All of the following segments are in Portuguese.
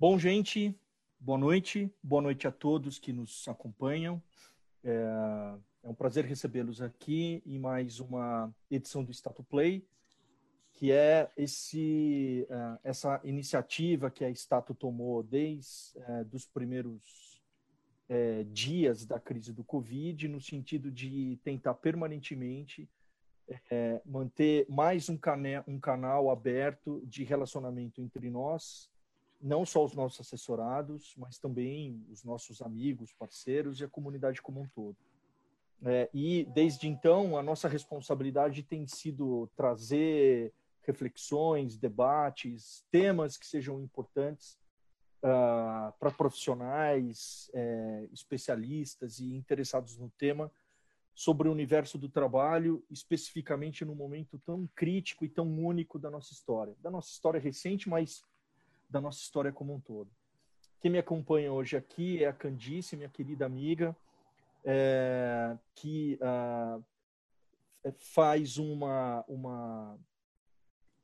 Bom, gente, boa noite. Boa noite a todos que nos acompanham. É, é um prazer recebê-los aqui em mais uma edição do Status Play, que é esse, uh, essa iniciativa que a Status tomou desde uh, dos primeiros uh, dias da crise do Covid, no sentido de tentar permanentemente manter mais um, cane um canal aberto de relacionamento entre nós, não só os nossos assessorados, mas também os nossos amigos, parceiros e a comunidade como um todo. É, e desde então a nossa responsabilidade tem sido trazer reflexões, debates, temas que sejam importantes uh, para profissionais, é, especialistas e interessados no tema sobre o universo do trabalho, especificamente no momento tão crítico e tão único da nossa história, da nossa história recente, mas da nossa história como um todo. Quem me acompanha hoje aqui é a Candice, minha querida amiga, é, que uh, faz uma, uma,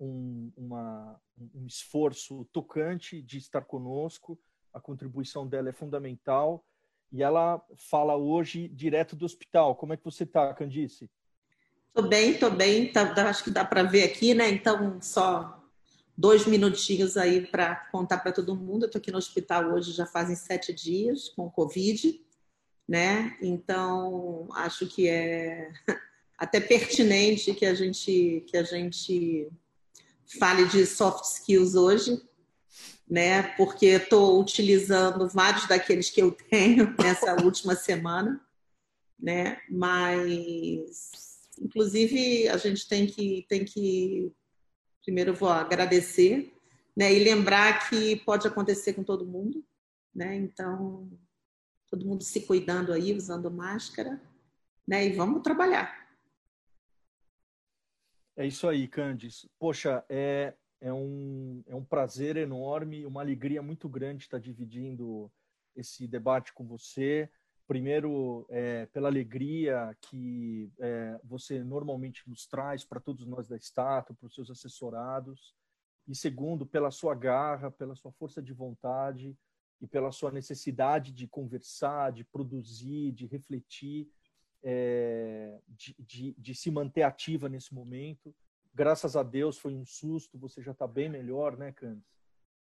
um, uma, um esforço tocante de estar conosco. A contribuição dela é fundamental. E ela fala hoje direto do hospital. Como é que você está, Candice? Estou bem, estou bem. Tá, acho que dá para ver aqui, né? Então, só dois minutinhos aí para contar para todo mundo. Eu estou aqui no hospital hoje já fazem sete dias com Covid, né? Então acho que é até pertinente que a gente que a gente fale de soft skills hoje, né? Porque estou utilizando vários daqueles que eu tenho nessa última semana, né? Mas inclusive a gente tem que tem que primeiro vou agradecer, né? E lembrar que pode acontecer com todo mundo, né? Então, todo mundo se cuidando aí, usando máscara, né? E vamos trabalhar. É isso aí, Candice. Poxa, é, é, um, é um prazer enorme, uma alegria muito grande estar dividindo esse debate com você. Primeiro, é, pela alegria que é, você normalmente nos traz para todos nós da Estátua, para os seus assessorados. E segundo, pela sua garra, pela sua força de vontade e pela sua necessidade de conversar, de produzir, de refletir, é, de, de, de se manter ativa nesse momento. Graças a Deus foi um susto, você já está bem melhor, né, Candice?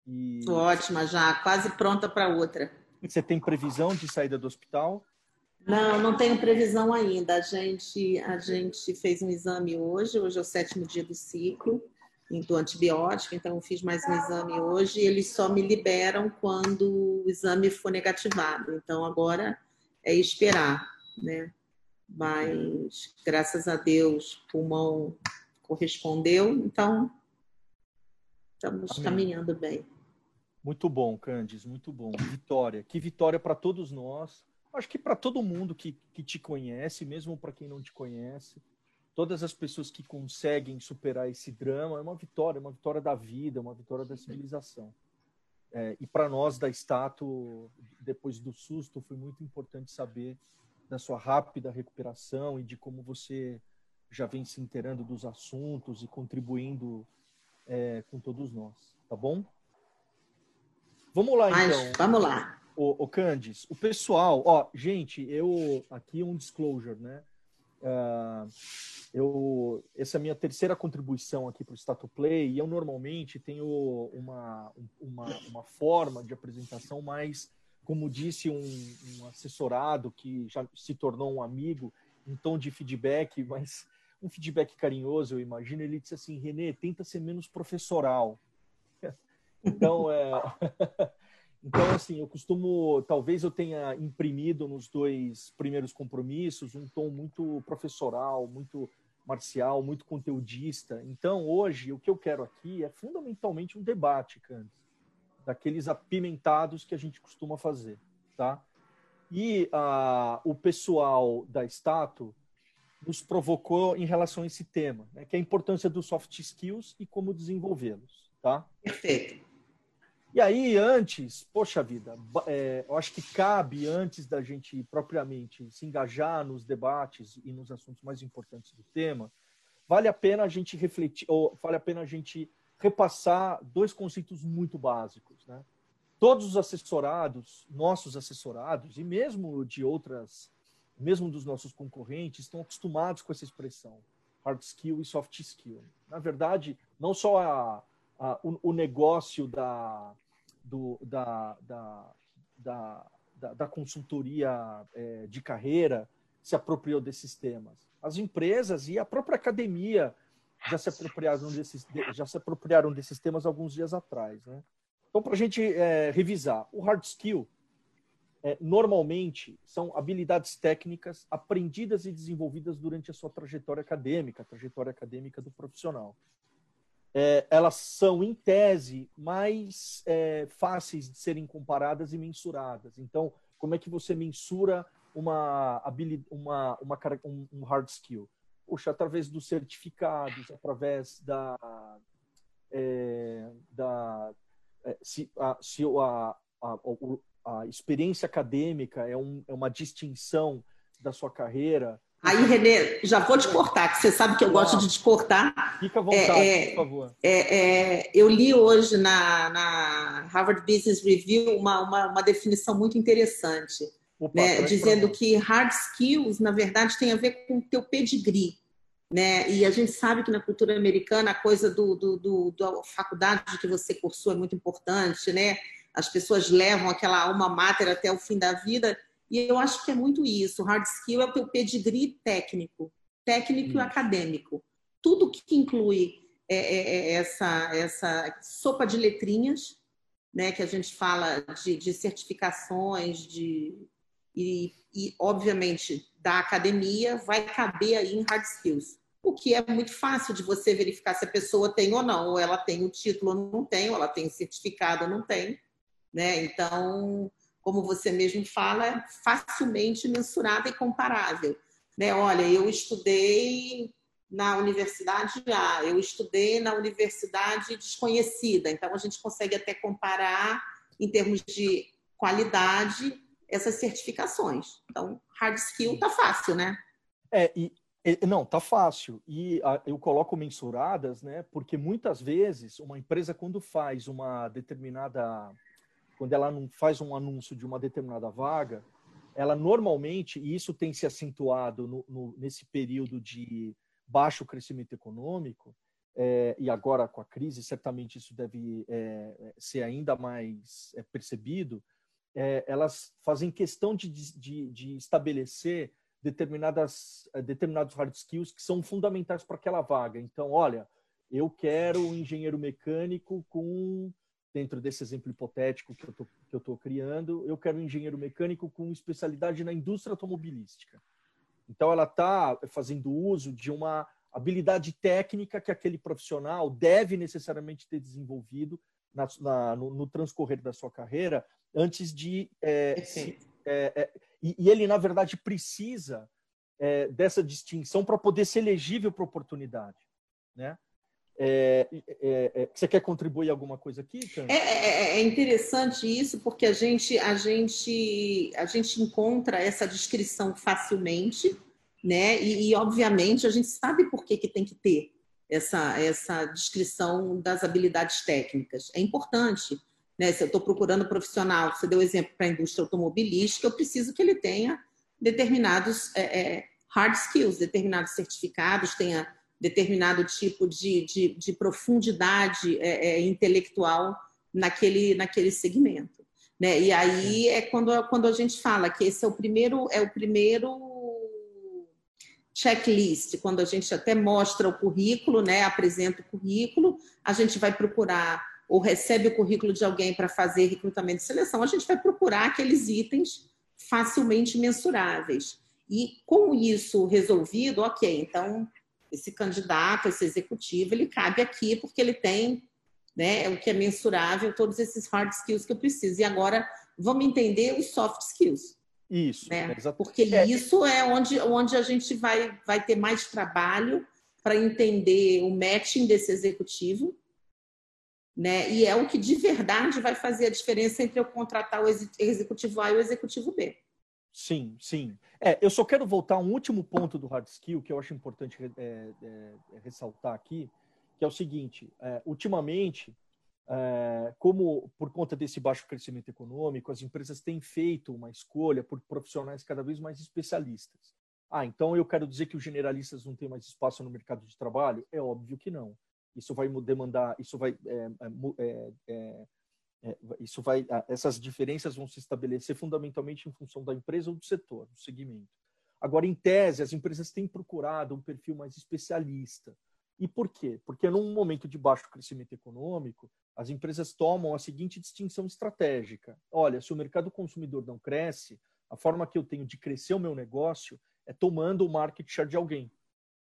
E... Ótima já, quase pronta para outra. Você tem previsão de saída do hospital? Não, não tenho previsão ainda. A gente, a gente fez um exame hoje, hoje é o sétimo dia do ciclo do antibiótico, então eu fiz mais um exame hoje e eles só me liberam quando o exame for negativado. Então agora é esperar, né? Mas graças a Deus o pulmão correspondeu, então estamos Amém. caminhando bem. Muito bom, Candice, muito bom. Vitória. Que vitória para todos nós. Acho que para todo mundo que, que te conhece, mesmo para quem não te conhece. Todas as pessoas que conseguem superar esse drama, é uma vitória, é uma vitória da vida, é uma vitória da civilização. É, e para nós da Estátua, depois do susto, foi muito importante saber da sua rápida recuperação e de como você já vem se inteirando dos assuntos e contribuindo é, com todos nós. Tá bom? Vamos lá, Mas, então. Vamos lá. O, o Candice, o pessoal, ó, gente, eu aqui um disclosure, né? Uh, eu, essa é a minha terceira contribuição aqui para o Status Play e eu normalmente tenho uma, uma, uma forma de apresentação mais, como disse um, um assessorado que já se tornou um amigo, em tom de feedback, mas um feedback carinhoso, eu imagino. Ele disse assim: Renê, tenta ser menos professoral. Então, é... então, assim, eu costumo, talvez eu tenha imprimido nos dois primeiros compromissos um tom muito professoral, muito marcial, muito conteudista. Então, hoje, o que eu quero aqui é fundamentalmente um debate, Candice, daqueles apimentados que a gente costuma fazer, tá? E uh, o pessoal da Stato nos provocou em relação a esse tema, né, que é a importância dos soft skills e como desenvolvê-los, tá? Perfeito. E aí, antes, poxa vida, é, eu acho que cabe, antes da gente propriamente se engajar nos debates e nos assuntos mais importantes do tema, vale a pena a gente refletir, ou vale a pena a gente repassar dois conceitos muito básicos, né? todos os assessorados, nossos assessorados, e mesmo de outras, mesmo dos nossos concorrentes, estão acostumados com essa expressão, hard skill e soft skill. Na verdade, não só a, o, o, negócio da, do, da, da, da, da, consultoria é, de carreira se apropriou desses temas. As empresas e a própria academia já se apropriaram desses, já se apropriaram desses temas alguns dias atrás. Né? Então, para a gente é, revisar, o hard skill é, normalmente são habilidades técnicas aprendidas e desenvolvidas durante a sua trajetória acadêmica, a trajetória acadêmica do profissional. É, elas são, em tese, mais é, fáceis de serem comparadas e mensuradas. Então, como é que você mensura uma, uma, uma, um, hard skill? Puxa, através dos certificados, através da, é, da é, se, a, se a, a, a experiência acadêmica é, um, é uma distinção da sua carreira. Aí, Renê, já vou te cortar, que você sabe que eu gosto de te cortar. Fica à vontade, é, é, por favor. É, é, eu li hoje na, na Harvard Business Review uma, uma, uma definição muito interessante, Opa, né, dizendo que hard skills, na verdade, tem a ver com o teu pedigree. Né? E a gente sabe que na cultura americana a coisa do, do, do, da faculdade que você cursou é muito importante, né? as pessoas levam aquela alma mater até o fim da vida. E eu acho que é muito isso. Hard skill é o teu pedigree técnico, técnico e acadêmico. Tudo que inclui é, é, é, essa, essa sopa de letrinhas, né, que a gente fala de, de certificações, de, e, e, obviamente, da academia, vai caber aí em hard skills. O que é muito fácil de você verificar se a pessoa tem ou não, ou ela tem o título ou não tem, ou ela tem o certificado ou não tem. Né? Então, como você mesmo fala, é facilmente mensurável e comparável. Né? Olha, eu estudei na universidade A, eu estudei na universidade desconhecida, então a gente consegue até comparar em termos de qualidade essas certificações. Então, hard skill tá fácil, né? É, e não, tá fácil. E a, eu coloco mensuradas, né? Porque muitas vezes uma empresa quando faz uma determinada quando ela não faz um anúncio de uma determinada vaga, ela normalmente, e isso tem se acentuado no, no, nesse período de baixo crescimento econômico, é, e agora com a crise, certamente isso deve é, ser ainda mais é, percebido, é, elas fazem questão de, de, de estabelecer determinadas, é, determinados hard skills que são fundamentais para aquela vaga. Então, olha, eu quero um engenheiro mecânico com dentro desse exemplo hipotético que eu estou criando, eu quero um engenheiro mecânico com especialidade na indústria automobilística. Então, ela está fazendo uso de uma habilidade técnica que aquele profissional deve necessariamente ter desenvolvido na, na, no, no, transcorrer da sua carreira antes de. É, se, é, é, e, e, ele, na verdade, precisa é, dessa distinção para poder ser elegível para oportunidade. Né? É, é, é, você quer contribuir alguma coisa aqui? É, é, é, interessante isso porque a gente, a gente, a gente encontra essa descrição facilmente, né? E, e, obviamente a gente sabe por que, que tem que ter essa, essa descrição das habilidades técnicas. É importante, né? Se eu estou procurando profissional, você deu exemplo para a indústria automobilística, eu preciso que ele tenha determinados é, hard skills, determinados certificados, tenha determinado tipo de, de, de profundidade é, é, intelectual naquele, naquele segmento. Né? E aí é quando, quando a gente fala que esse é o primeiro, é o primeiro checklist, quando a gente até mostra o currículo, né, apresenta o currículo, a gente vai procurar ou recebe o currículo de alguém para fazer recrutamento e seleção, a gente vai procurar aqueles itens facilmente mensuráveis. E com isso resolvido, ok, então esse candidato, esse executivo, ele cabe aqui porque ele tem né, o que é mensurável, todos esses hard skills que eu preciso. E agora vamos entender os soft skills. Isso, né? Porque é. isso é onde, onde a gente vai, vai ter mais trabalho para entender o matching desse executivo, né? E é o que de verdade vai fazer a diferença entre eu contratar o executivo A e o executivo B. Sim, sim. É, eu só quero voltar a um último ponto do hard skill que eu acho importante é, é, é ressaltar aqui, que é o seguinte: é, ultimamente é, como por conta desse baixo crescimento econômico, as empresas têm feito uma escolha por profissionais cada vez mais especialistas. Ah, então eu quero dizer que os generalistas não têm mais espaço no mercado de trabalho? É óbvio que não. Isso vai demandar, isso vai, é, é, é, isso vai, essas diferenças vão se estabelecer fundamentalmente em função da empresa ou do setor, do segmento. Agora, em tese, as empresas têm procurado um perfil mais especialista. E por quê? Porque num momento de baixo crescimento econômico, as empresas tomam a seguinte distinção estratégica: olha, se o mercado consumidor não cresce, a forma que eu tenho de crescer o meu negócio é tomando o market share de alguém.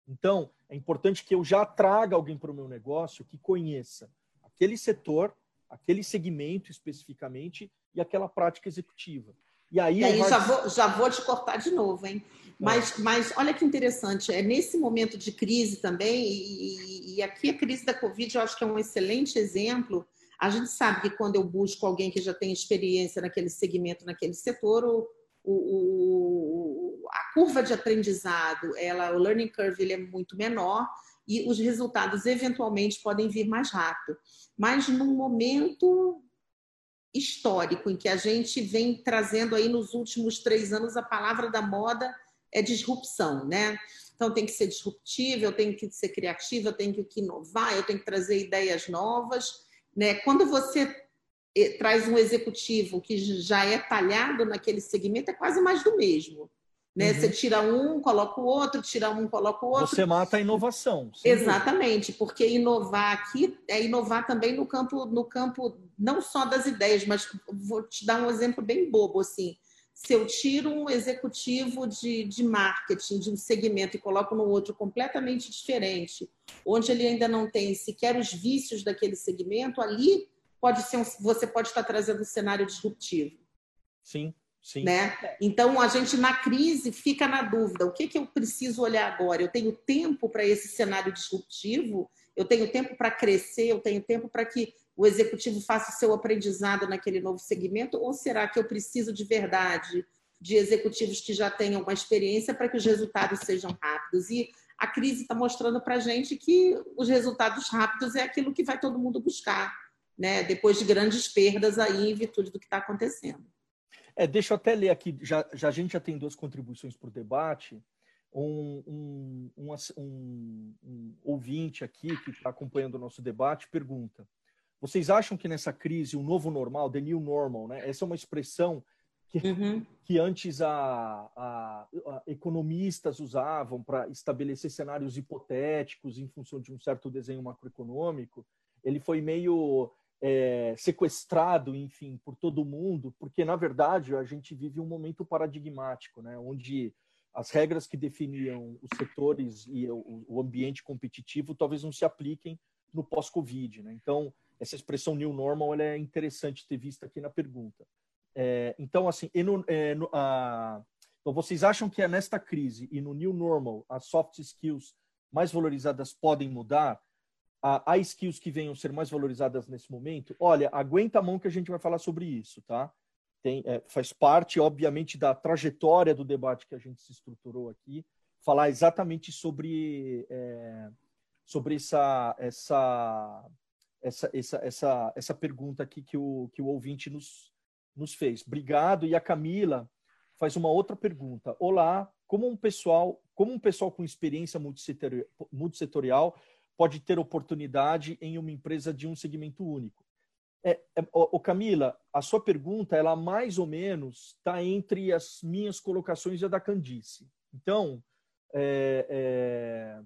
Então, é importante que eu já traga alguém para o meu negócio que conheça aquele setor, aquele segmento especificamente e aquela prática executiva. E aí, e aí vai... já, vou, já vou te cortar de novo, hein? Mas, mas olha que interessante, é nesse momento de crise também, e, e, aqui a crise da Covid eu acho que é um excelente exemplo. A gente sabe que quando eu busco alguém que já tem experiência naquele segmento, naquele setor, o, o, o a curva de aprendizado, ela, o learning curve ele é muito menor e os resultados eventualmente podem vir mais rápido. Mas num momento histórico em que a gente vem trazendo aí nos últimos três anos a palavra da moda é disrupção, né? Então tem que ser disruptivo, eu tenho que ser criativo, eu tenho que inovar, eu tenho que trazer ideias novas, né? Quando você eh, traz um executivo que já é talhado naquele segmento, é quase mais do mesmo. Né? Uhum. Você tira um, coloca o outro, tira um, coloca o outro. Você mata a inovação. Exatamente, dúvida. porque inovar aqui é inovar também no campo, no campo não só das ideias, mas vou te dar um exemplo bem bobo assim. Se eu tiro um executivo de, de marketing de um segmento e coloco no outro completamente diferente, onde ele ainda não tem sequer os vícios daquele segmento, ali pode ser um, você pode estar trazendo um cenário disruptivo. Sim, sim. Né? Então a gente na crise fica na dúvida: o que, que eu preciso olhar agora? Eu tenho tempo para esse cenário disruptivo? Eu tenho tempo para crescer? Eu tenho tempo para que o executivo faça o seu aprendizado naquele novo segmento? Ou será que eu preciso de verdade de executivos que já tenham uma experiência para que os resultados sejam rápidos? E a crise está mostrando para a gente que os resultados rápidos é aquilo que vai todo mundo buscar, né? depois de grandes perdas aí em virtude do que está acontecendo. É, deixa eu até ler aqui, já, já a gente já tem duas contribuições para o debate. Um, um, um, um, ouvinte aqui que está acompanhando o nosso debate pergunta: vocês acham que nessa crise o novo normal, the new normal, né? Essa é uma expressão que, uhum. que antes a, a, a economistas usavam para estabelecer cenários hipotéticos em função de um certo desenho macroeconômico. Ele foi meio é, sequestrado, enfim, por todo mundo, porque na verdade a gente vive um momento paradigmático, né? Onde as regras que definiam os setores e o, ambiente competitivo talvez não se apliquem no pós-Covid, né? Então essa expressão new normal é interessante ter visto aqui na pergunta. É, então, assim, no, é, no, a, então vocês acham que é nesta crise e no new normal as soft skills mais valorizadas podem mudar? Há skills que venham ser mais valorizadas nesse momento? Olha, aguenta a mão que a gente vai falar sobre isso, tá? Tem, é, faz parte, obviamente, da trajetória do debate que a gente se estruturou aqui, falar exatamente sobre, é, sobre essa, essa essa, essa, essa, essa pergunta aqui que o, que o ouvinte nos, nos fez. Obrigado. E a Camila faz uma outra pergunta. Olá, como um pessoal, como um pessoal com experiência multissetorial pode ter oportunidade em uma empresa de um segmento único? É, é, o Camila, a sua pergunta, ela mais ou menos está entre as minhas colocações e a da Candice. Então, é, é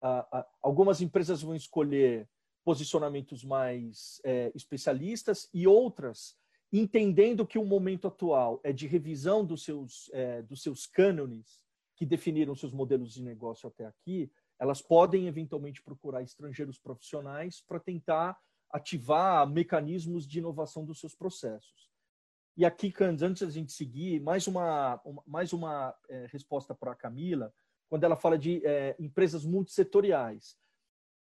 a, a, algumas empresas vão escolher posicionamentos mais é, especialistas e outras entendendo que o momento atual é de revisão dos seus, é, dos seus cânones que definiram seus modelos de negócio até aqui, elas podem eventualmente procurar estrangeiros profissionais para tentar ativar mecanismos de inovação dos seus processos. E aqui, antes da gente seguir, mais uma, uma mais uma é, resposta para a Camila, quando ela fala de é, empresas multissetoriais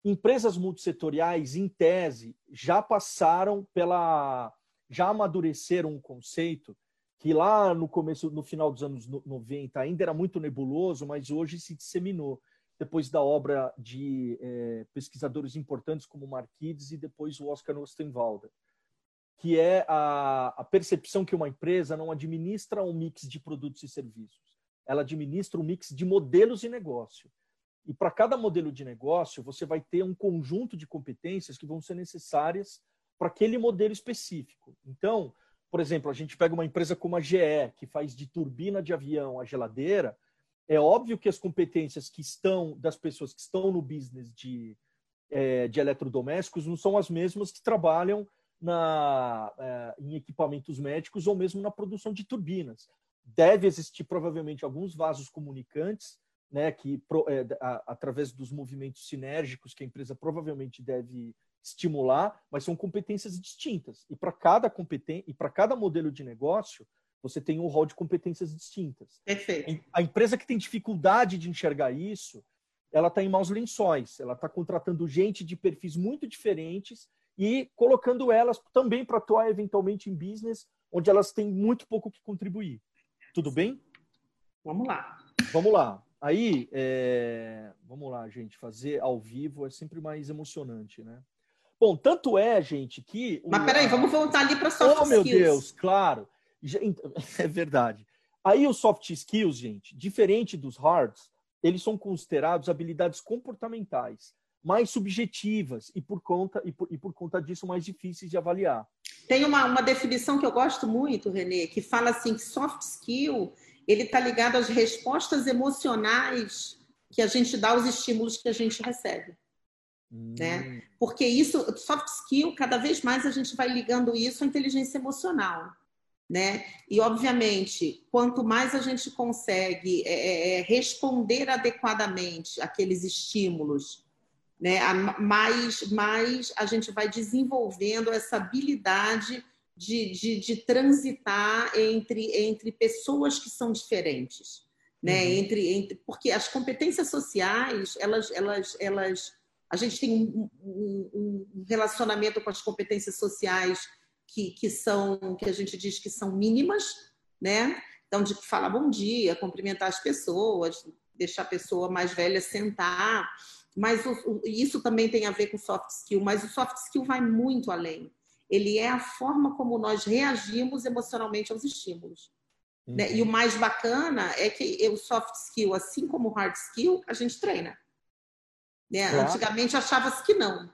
empresas multissetoriais, em tese, já passaram pela. já amadureceram um conceito que lá no começo, no final dos anos 90, ainda era muito nebuloso, mas hoje se disseminou, depois da obra de é, pesquisadores importantes como Marquides e depois o Oscar Ostenwalder, que é a, a percepção que uma empresa não administra um mix de produtos e serviços, ela administra um mix de modelos de negócio. E para cada modelo de negócio, você vai ter um conjunto de competências que vão ser necessárias para aquele modelo específico. Então, por exemplo, a gente pega uma empresa como a GE, que faz de turbina de avião a geladeira, é óbvio que as competências que estão das pessoas que estão no business de, é, de eletrodomésticos não são as mesmas que trabalham na, é, em equipamentos médicos ou mesmo na produção de turbinas. Deve existir provavelmente alguns vasos comunicantes, né, que é, através dos movimentos sinérgicos que a empresa provavelmente deve estimular, mas são competências distintas. E para cada competência e para cada modelo de negócio, você tem um rol de competências distintas. Perfeito. A empresa que tem dificuldade de enxergar isso, ela está em maus lençóis. Ela está contratando gente de perfis muito diferentes e colocando elas também para atuar eventualmente em business onde elas têm muito pouco que contribuir. Tudo bem? Vamos lá. Vamos lá. Aí, é... vamos lá, gente. Fazer ao vivo é sempre mais emocionante, né? Bom, tanto é, gente, que. Mas peraí, vamos voltar ali para soft oh, skills. Oh, meu Deus, claro. É verdade. Aí os soft skills, gente, diferente dos hards, eles são considerados habilidades comportamentais, mais subjetivas e por conta, e por, e por conta disso mais difíceis de avaliar. Tem uma, uma definição que eu gosto muito, Renê, que fala assim que soft skill ele está ligado às respostas emocionais que a gente dá aos estímulos que a gente recebe. Né? Hum. Né? Porque isso, soft skill, cada vez mais a gente vai ligando isso à inteligência emocional. Né? E, obviamente, quanto mais a gente consegue é, é, é responder adequadamente àqueles estímulos, né? mais, mais a gente vai desenvolvendo essa habilidade de, de, de transitar entre, entre pessoas que são diferentes. Né? Uhum. Entre, entre, porque as competências sociais, elas, elas, elas a gente tem um, um, um relacionamento com as competências sociais que, que são, que a gente diz que são mínimas, né? Então, de falar bom dia, cumprimentar as pessoas, deixar a pessoa mais velha sentar. Mas o, o, isso também tem a ver com soft skill, mas o soft skill vai muito além. Ele é a forma como nós reagimos emocionalmente aos estímulos. Uhum. Né? E o mais bacana é que o soft skill, assim como o hard skill, a gente treina. Né? Claro. Antigamente achava-se que não,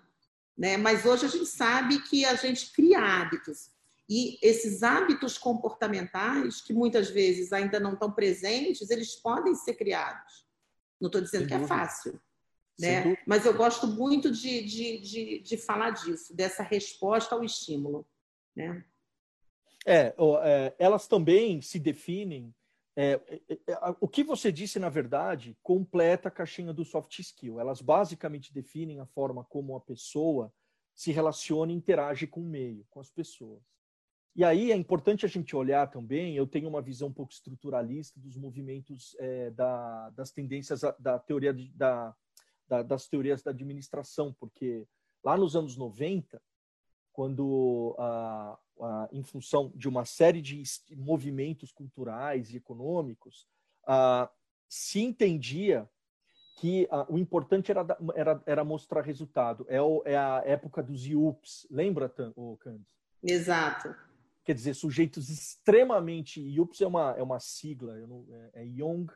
né? mas hoje a gente sabe que a gente cria hábitos. E esses hábitos comportamentais, que muitas vezes ainda não estão presentes, eles podem ser criados. Não estou dizendo que é é fácil, né? mas eu gosto muito de, de, de, de falar disso, dessa resposta ao estímulo. Né? É, é, elas também se definem é, é, é, o que você disse, na verdade, completa a caixinha do soft skill. Elas basicamente definem a forma como a pessoa se relaciona e interage com o meio, com as pessoas. E aí é importante a gente olhar também, eu tenho uma visão um pouco estruturalista dos movimentos é, da, das tendências da teoria de, da, da, das teorias da administração, porque lá nos anos 90, quando a, a, em função de uma série de movimentos culturais e econômicos, a, se entendia que o importante era, era, era mostrar resultado. É, o, é a época dos IUPs, lembra, o Candice? Exato. Quer dizer, sujeitos extremamente. IUPs é uma, é uma sigla, não, é, é Young,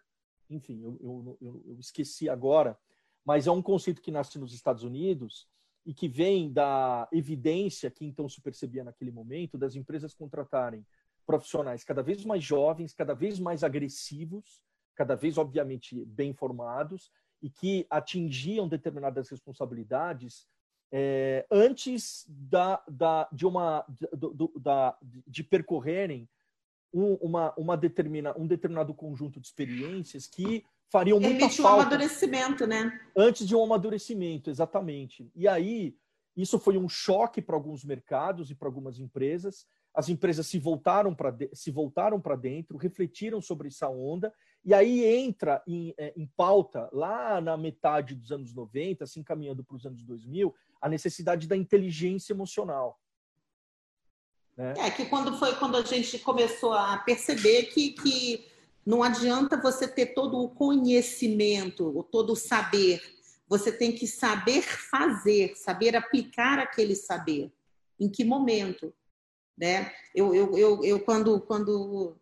enfim, eu, eu, eu, eu esqueci agora, mas é um conceito que nasce nos Estados Unidos e que vem da evidência que então se percebia naquele momento das empresas contratarem profissionais cada vez mais jovens, cada vez mais agressivos, cada vez obviamente bem formados e que atingiam determinadas responsabilidades é, antes da, da, de uma do, da, de percorrerem um, uma, uma determina, um determinado conjunto de experiências que fariam muita Permite falta. um amadurecimento, né? Antes de um amadurecimento, exatamente. E aí, isso foi um choque para alguns mercados e para algumas empresas. As empresas se voltaram para se voltaram para dentro, refletiram sobre essa onda, e aí entra em, é, em pauta, lá na metade dos anos 90, assim caminhando para os anos 2000, a necessidade da inteligência emocional. Né? É que quando foi quando a gente começou a perceber que, que Não adianta você ter todo o conhecimento, todo o saber. Você tem que saber fazer, saber aplicar aquele saber. Em que momento? Né? Eu, eu, eu, eu quando, quando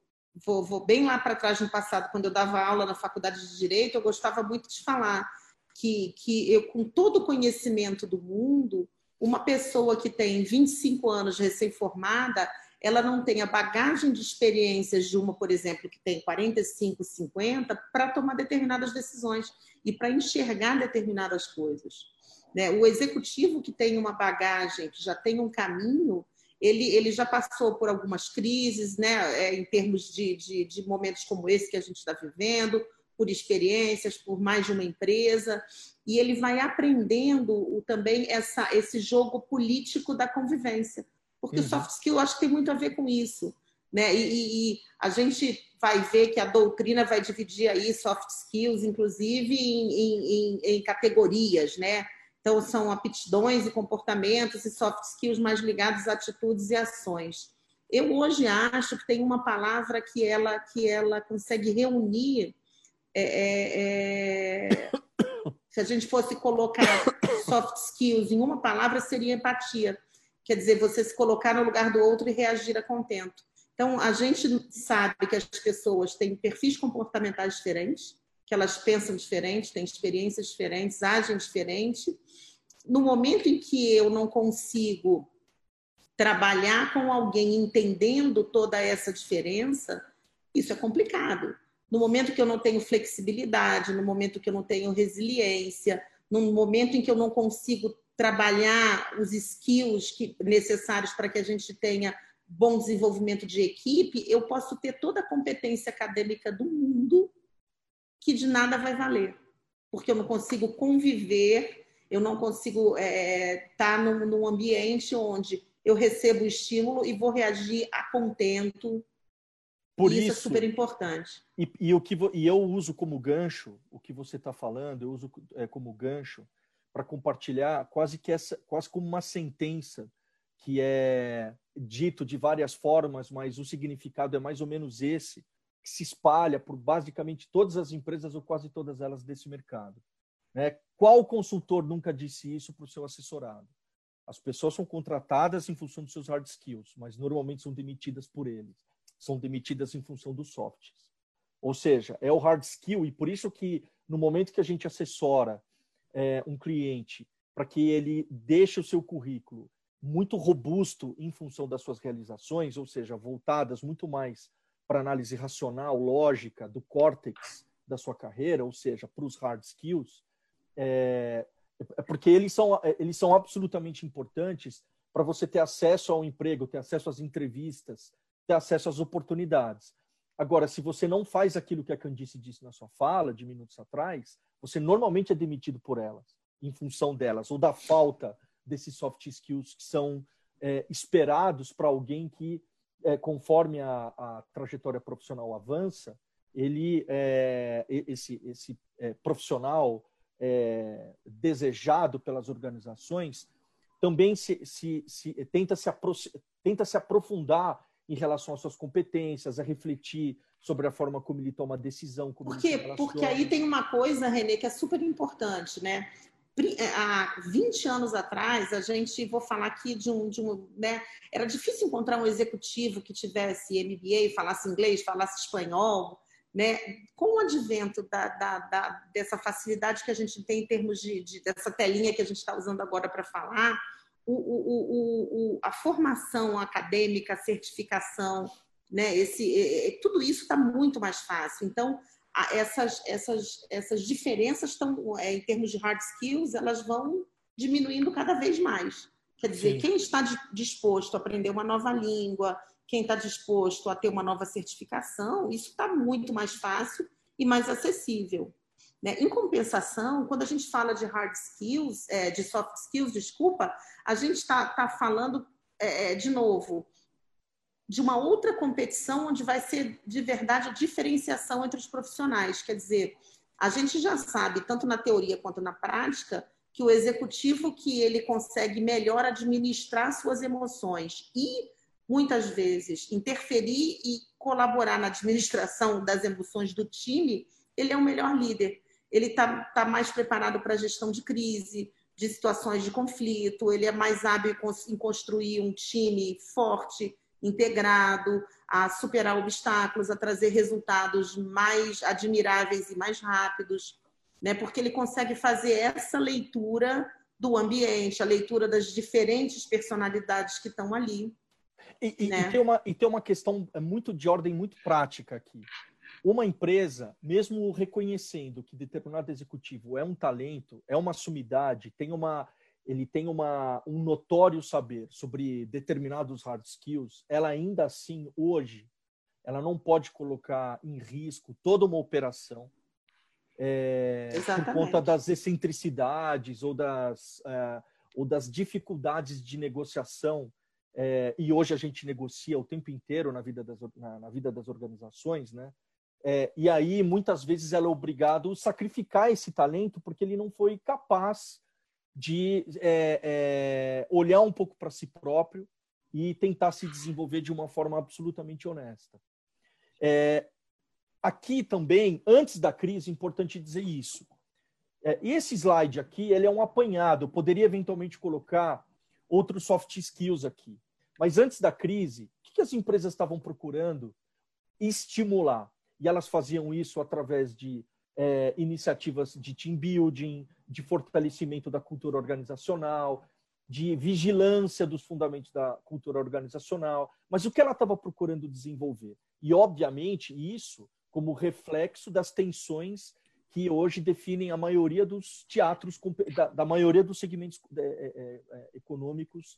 vou, vou bem lá para trás no passado, quando eu dava aula na faculdade de Direito, eu gostava muito de falar que, que eu, com todo o conhecimento do mundo, uma pessoa que tem 25 anos recém-formada, ela não tem a bagagem de experiências de uma, por exemplo, que tem 45, 50, para tomar determinadas decisões e para enxergar determinadas coisas. Né? O executivo que tem uma bagagem, que já tem um caminho, ele, ele já passou por algumas crises, né? É, em termos de, de, de momentos como esse que a gente está vivendo, por experiências, por mais de uma empresa, e ele vai aprendendo o, também essa, esse jogo político da convivência. Porque uhum. o soft skill acho que tem muito a ver com isso. Né? E, e, a gente vai ver que a doutrina vai dividir aí soft skills, inclusive em, em, em, categorias, né? Então são aptidões e comportamentos e soft skills mais ligados a atitudes e ações. Eu hoje acho que tem uma palavra que ela que ela consegue reunir é, é, é, se a gente fosse colocar soft skills em uma palavra, seria empatia. Quer dizer, você se colocar no lugar do outro e reagir a contento. Então, a gente sabe que as pessoas têm perfis comportamentais diferentes, que elas pensam diferente, têm experiências diferentes, agem diferente. No momento em que eu não consigo trabalhar com alguém entendendo toda essa diferença, isso é complicado no momento que eu não tenho flexibilidade, no momento que eu não tenho resiliência, no momento em que eu não consigo trabalhar os skills que, necessários para que a gente tenha bom desenvolvimento de equipe, eu posso ter toda a competência acadêmica do mundo que de nada vai valer, porque eu não consigo conviver, eu não consigo estar é, tá num, num ambiente onde eu recebo o estímulo e vou reagir a contento, por isso, isso, é super importante. E, e, o que, e eu uso como gancho, o que você está falando, eu uso é, como gancho para compartilhar quase que essa, quase como uma sentença que é dito de várias formas, mas o significado é mais ou menos esse, que se espalha por basicamente todas as empresas ou quase todas elas desse mercado. Né? Qual consultor nunca disse isso para o seu assessorado? As pessoas são contratadas em função dos seus hard skills, mas normalmente são demitidas por eles são demitidas em função dos softs. Ou seja, é o hard skill e por isso que no momento que a gente assessora é, um cliente para que ele deixe o seu currículo muito robusto em função das suas realizações, ou seja, voltadas muito mais para análise racional, lógica do córtex da sua carreira, ou seja, para os hard skills, é, é porque eles são, eles são absolutamente importantes para você ter acesso ao emprego, ter acesso às entrevistas, ter acesso às oportunidades. Agora, se você não faz aquilo que a Candice disse na sua fala, de minutos atrás, você normalmente é demitido por elas, em função delas, ou da falta desses soft skills que são é, esperados para alguém que, é, conforme a, a, trajetória profissional avança, ele, é, esse, esse é, profissional é, desejado pelas organizações, também se, se, se tenta, se tenta se aprofundar em relação às suas competências, a refletir sobre a forma como ele toma decisão. Como Porque, porque aí tem uma coisa, Renê, que é super importante, né? É, há 20 anos atrás, a gente, vou falar aqui de um, de um né? Era difícil encontrar um executivo que tivesse MBA, falasse inglês, falasse espanhol, né? Com o advento da, da, da dessa facilidade que a gente tem em termos de, de dessa telinha que a gente está usando agora para falar, o, o, o, a formação acadêmica, a certificação, né? Esse, tudo isso está muito mais fácil. Então, essas, essas, essas diferenças estão, é, em termos de hard skills, elas vão diminuindo cada vez mais. Quer dizer, Sim. quem está disposto a aprender uma nova língua, quem está disposto a ter uma nova certificação, isso está muito mais fácil e mais acessível. Né? Em compensação, quando a gente fala de hard skills, é, de soft skills, desculpa, a gente está tá falando, é, é, de novo, de uma outra competição onde vai ser de verdade a diferenciação entre os profissionais. Quer dizer, a gente já sabe, tanto na teoria quanto na prática, que o executivo que ele consegue melhor administrar suas emoções e muitas vezes, interferir e colaborar na administração das emoções do time, ele é o melhor líder. Ele está tá mais preparado para a gestão de crise, de situações de conflito, ele é mais hábil em construir um time forte, integrado, a superar obstáculos, a trazer resultados mais admiráveis e mais rápidos, né? Porque ele consegue fazer essa leitura do ambiente, a leitura das diferentes personalidades que estão ali. E, e, né? e, tem uma, e tem uma questão é muito de ordem muito prática aqui. Uma empresa, mesmo reconhecendo que determinado executivo é um talento, é uma sumidade, tem uma, ele tem uma, um notório saber sobre determinados hard skills, ela ainda assim, hoje, ela não pode colocar em risco toda uma operação é, por conta das excentricidades ou das, é, ou das dificuldades de negociação. É, e hoje a gente negocia o tempo inteiro na vida das, na, na vida das organizações, né? É, e aí, muitas vezes, ela é obrigada a sacrificar esse talento porque ele não foi capaz de é, é, olhar um pouco para si próprio e tentar se desenvolver de uma forma absolutamente honesta. É, aqui também, antes da crise, é importante dizer isso. É, esse slide aqui, ele é um apanhado. Eu poderia eventualmente colocar outros soft skills aqui. Mas antes da crise, o que as empresas estavam procurando estimular? E elas faziam isso através de é, iniciativas de team building, de fortalecimento da cultura organizacional, de vigilância dos fundamentos da cultura organizacional. Mas o que ela estava procurando desenvolver? E, obviamente, isso como reflexo das tensões que hoje definem a maioria dos teatros, da, da maioria dos segmentos é, é, é, econômicos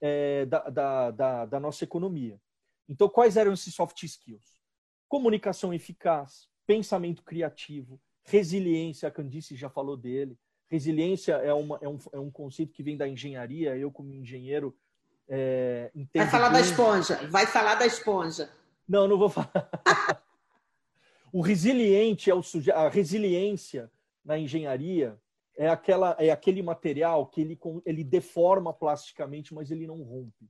é, da, da, da nossa economia. Então, quais eram esses soft skills? Comunicação eficaz, pensamento criativo, resiliência, a Candice já falou dele. Resiliência é, uma, é, um, é um conceito que vem da engenharia. Eu, como engenheiro, é, Vai falar da esponja. Vai falar da esponja. Não, não vou falar. o resiliente é o suje... a resiliência na engenharia é aquela é aquele material que ele ele deforma plasticamente, mas ele não rompe.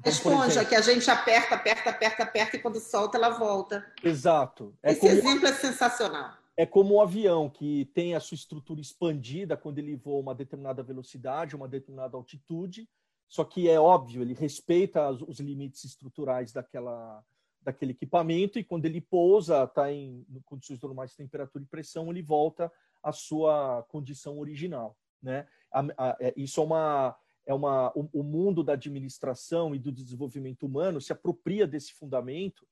Então, esponja exemplo, que a gente aperta, aperta, aperta, aperta e quando solta ela volta. Exato. É Esse como, exemplo é sensacional. É como um avião que tem a sua estrutura expandida quando ele voa uma determinada velocidade, uma determinada altitude. Só que é óbvio, ele respeita os limites estruturais daquela, daquele equipamento e quando ele pousa, está em condições normais de temperatura e pressão, ele volta à sua condição original. Né? É, isso é uma é uma, o, o, mundo da administração e do desenvolvimento humano se apropria desse fundamento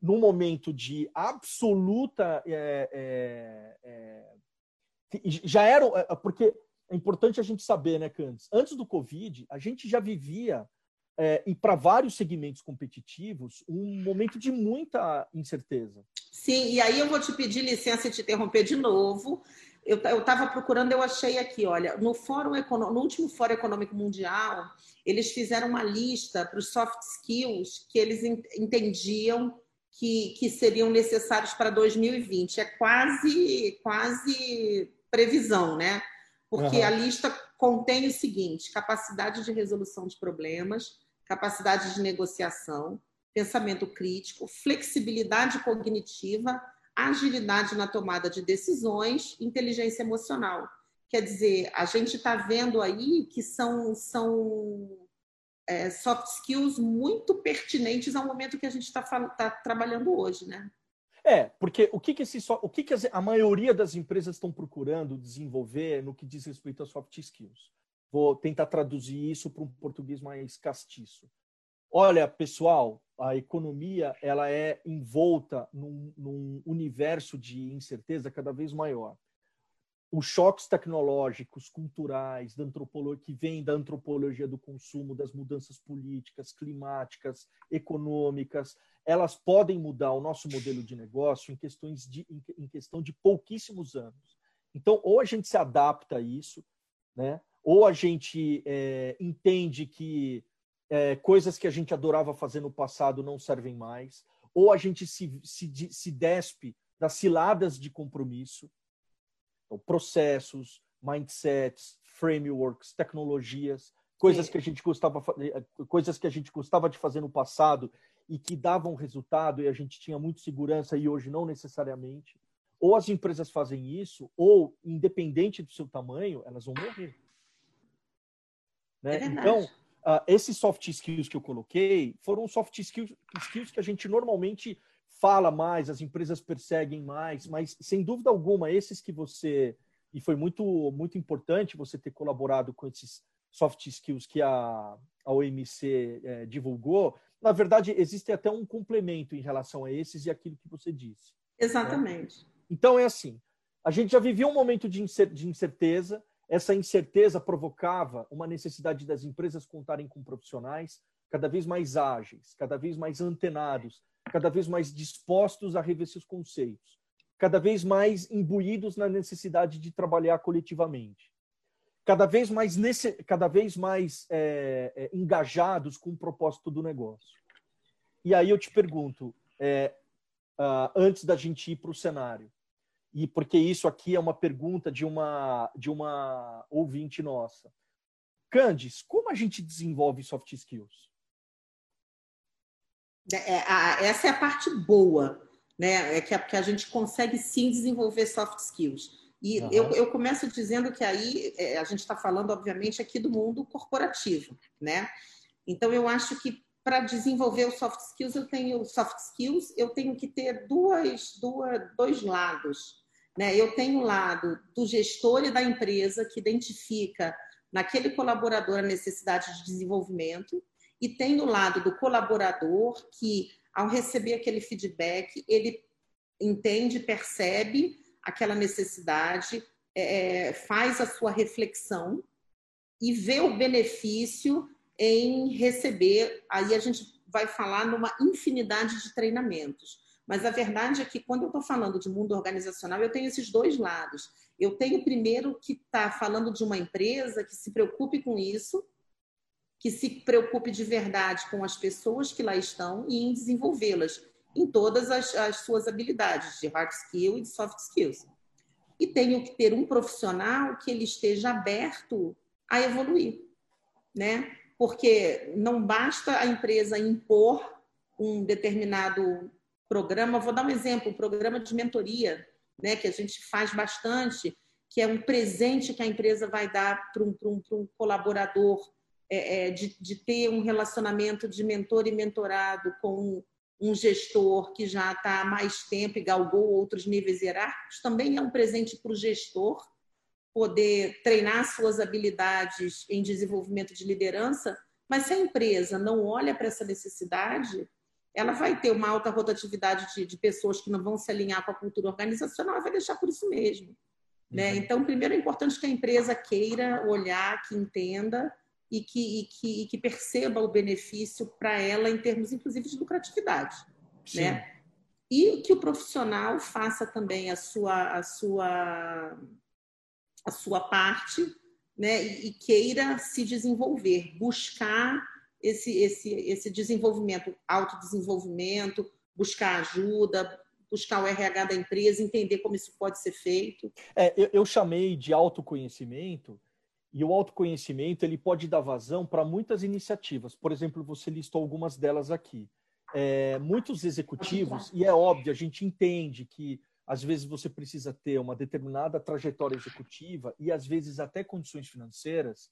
num momento de absoluta. É, é, é já era. É, porque é importante a gente saber, né, Candes? Antes do Covid, a gente já vivia, é, e para vários segmentos competitivos, um momento de muita incerteza. Sim, e aí eu vou te pedir licença e te interromper de novo, eu estava procurando, eu achei aqui, olha, no fórum no último Fórum Econômico Mundial, eles fizeram uma lista para os soft skills que eles entendiam que, que seriam necessários para 2020. É quase, quase previsão, né? Porque uhum. a lista contém o seguinte: capacidade de resolução de problemas, capacidade de negociação, pensamento crítico, flexibilidade cognitiva, agilidade na tomada de decisões, inteligência emocional. Quer dizer, a gente está vendo aí que são, são é, soft skills muito pertinentes ao momento que a gente está tá trabalhando hoje, né? É, porque o que, que, esse, o que, que a maioria das empresas estão procurando desenvolver no que diz respeito a soft skills? Vou tentar traduzir isso para um português mais castiço. Olha, pessoal, a economia ela é envolta num, num universo de incerteza cada vez maior. Os choques tecnológicos, culturais, da antropologia que vêm da antropologia do consumo, das mudanças políticas, climáticas, econômicas, elas podem mudar o nosso modelo de negócio em questões de em, em questão de pouquíssimos anos. Então, ou a gente se adapta a isso, né? Ou a gente é, entende que é, coisas que a gente adorava fazer no passado não servem mais, ou a gente se, se, se despe das ciladas de compromisso, então, processos, mindsets, frameworks, tecnologias coisas Sim. que a gente gostava eh, coisas que a gente gostava de fazer no passado e que davam resultado e a gente tinha muito segurança e hoje não necessariamente. Ou as empresas fazem isso, ou independente do seu tamanho, elas vão morrer. Né? É então, uh, esses soft skills que eu coloquei foram soft skills, skills que a gente normalmente fala mais, as empresas perseguem mais, mas sem dúvida alguma, esses que você. E foi muito, muito importante você ter colaborado com esses soft skills que a, a OMC é, divulgou. Na verdade, existe até um complemento em relação a esses e aquilo que você disse. Né? Exatamente. Né? Então, é assim: a gente já vivia um momento de incerteza, essa incerteza provocava uma necessidade das empresas contarem com profissionais cada vez mais ágeis, cada vez mais antenados, cada vez mais dispostos a rever seus conceitos, cada vez mais imbuídos na necessidade de trabalhar coletivamente, cada vez mais, nesse, cada vez mais é, é, engajados com o propósito do negócio. E aí eu te pergunto, é, uh, antes da gente ir para o cenário, e porque isso aqui é uma pergunta de uma, de uma ouvinte nossa. Candice, como a gente desenvolve soft skills? É, é essa é a parte boa, né? É que a, gente consegue sim desenvolver soft skills. E uhum. eu, eu começo dizendo que aí é, a gente está falando, obviamente, aqui do mundo corporativo, né? Então eu acho que para desenvolver o soft skills eu tenho soft skills eu tenho que ter duas, duas dois lados né? Eu tenho o lado do gestor e da empresa que identifica naquele colaborador a necessidade de desenvolvimento e tem o lado do colaborador que, ao receber aquele feedback, ele entende, percebe aquela necessidade, é, faz a sua reflexão e vê o benefício em receber. Aí a gente vai falar numa infinidade de treinamentos. Mas a verdade é que quando eu estou falando de mundo organizacional, eu tenho esses dois lados. Eu tenho primeiro que está falando de uma empresa que se preocupe com isso, que se preocupe de verdade com as pessoas que lá estão e em desenvolvê-las em todas as, as suas habilidades de hard skill e de soft skills. E tenho que ter um profissional que ele esteja aberto a evoluir, né? Porque não basta a empresa impor um determinado programa, vou dar um exemplo, um programa de mentoria, né, que a gente faz bastante, que é um presente que a empresa vai dar para um, um, um colaborador, é, é, de, de, ter um relacionamento de mentor e mentorado com um gestor que já está há mais tempo e galgou outros níveis hierárquicos, também é um presente para o gestor poder treinar suas habilidades em desenvolvimento de liderança, mas se a empresa não olha para essa necessidade, ela vai ter uma alta rotatividade de, de, pessoas que não vão se alinhar com a cultura organizacional, ela vai deixar por isso mesmo. Né? Uhum. Então, primeiro é importante que a empresa queira olhar, que entenda e que, e que, e que perceba o benefício para ela em termos, inclusive, de lucratividade. Né? E que o profissional faça também a sua, a sua, a sua parte né? e, e queira se desenvolver, buscar esse, esse, esse desenvolvimento, autodesenvolvimento, buscar ajuda, buscar o RH da empresa, entender como isso pode ser feito? É, eu, eu chamei de autoconhecimento e o autoconhecimento ele pode dar vazão para muitas iniciativas. Por exemplo, você listou algumas delas aqui. É, muitos executivos, e é óbvio, a gente entende que às vezes você precisa ter uma determinada trajetória executiva e às vezes até condições financeiras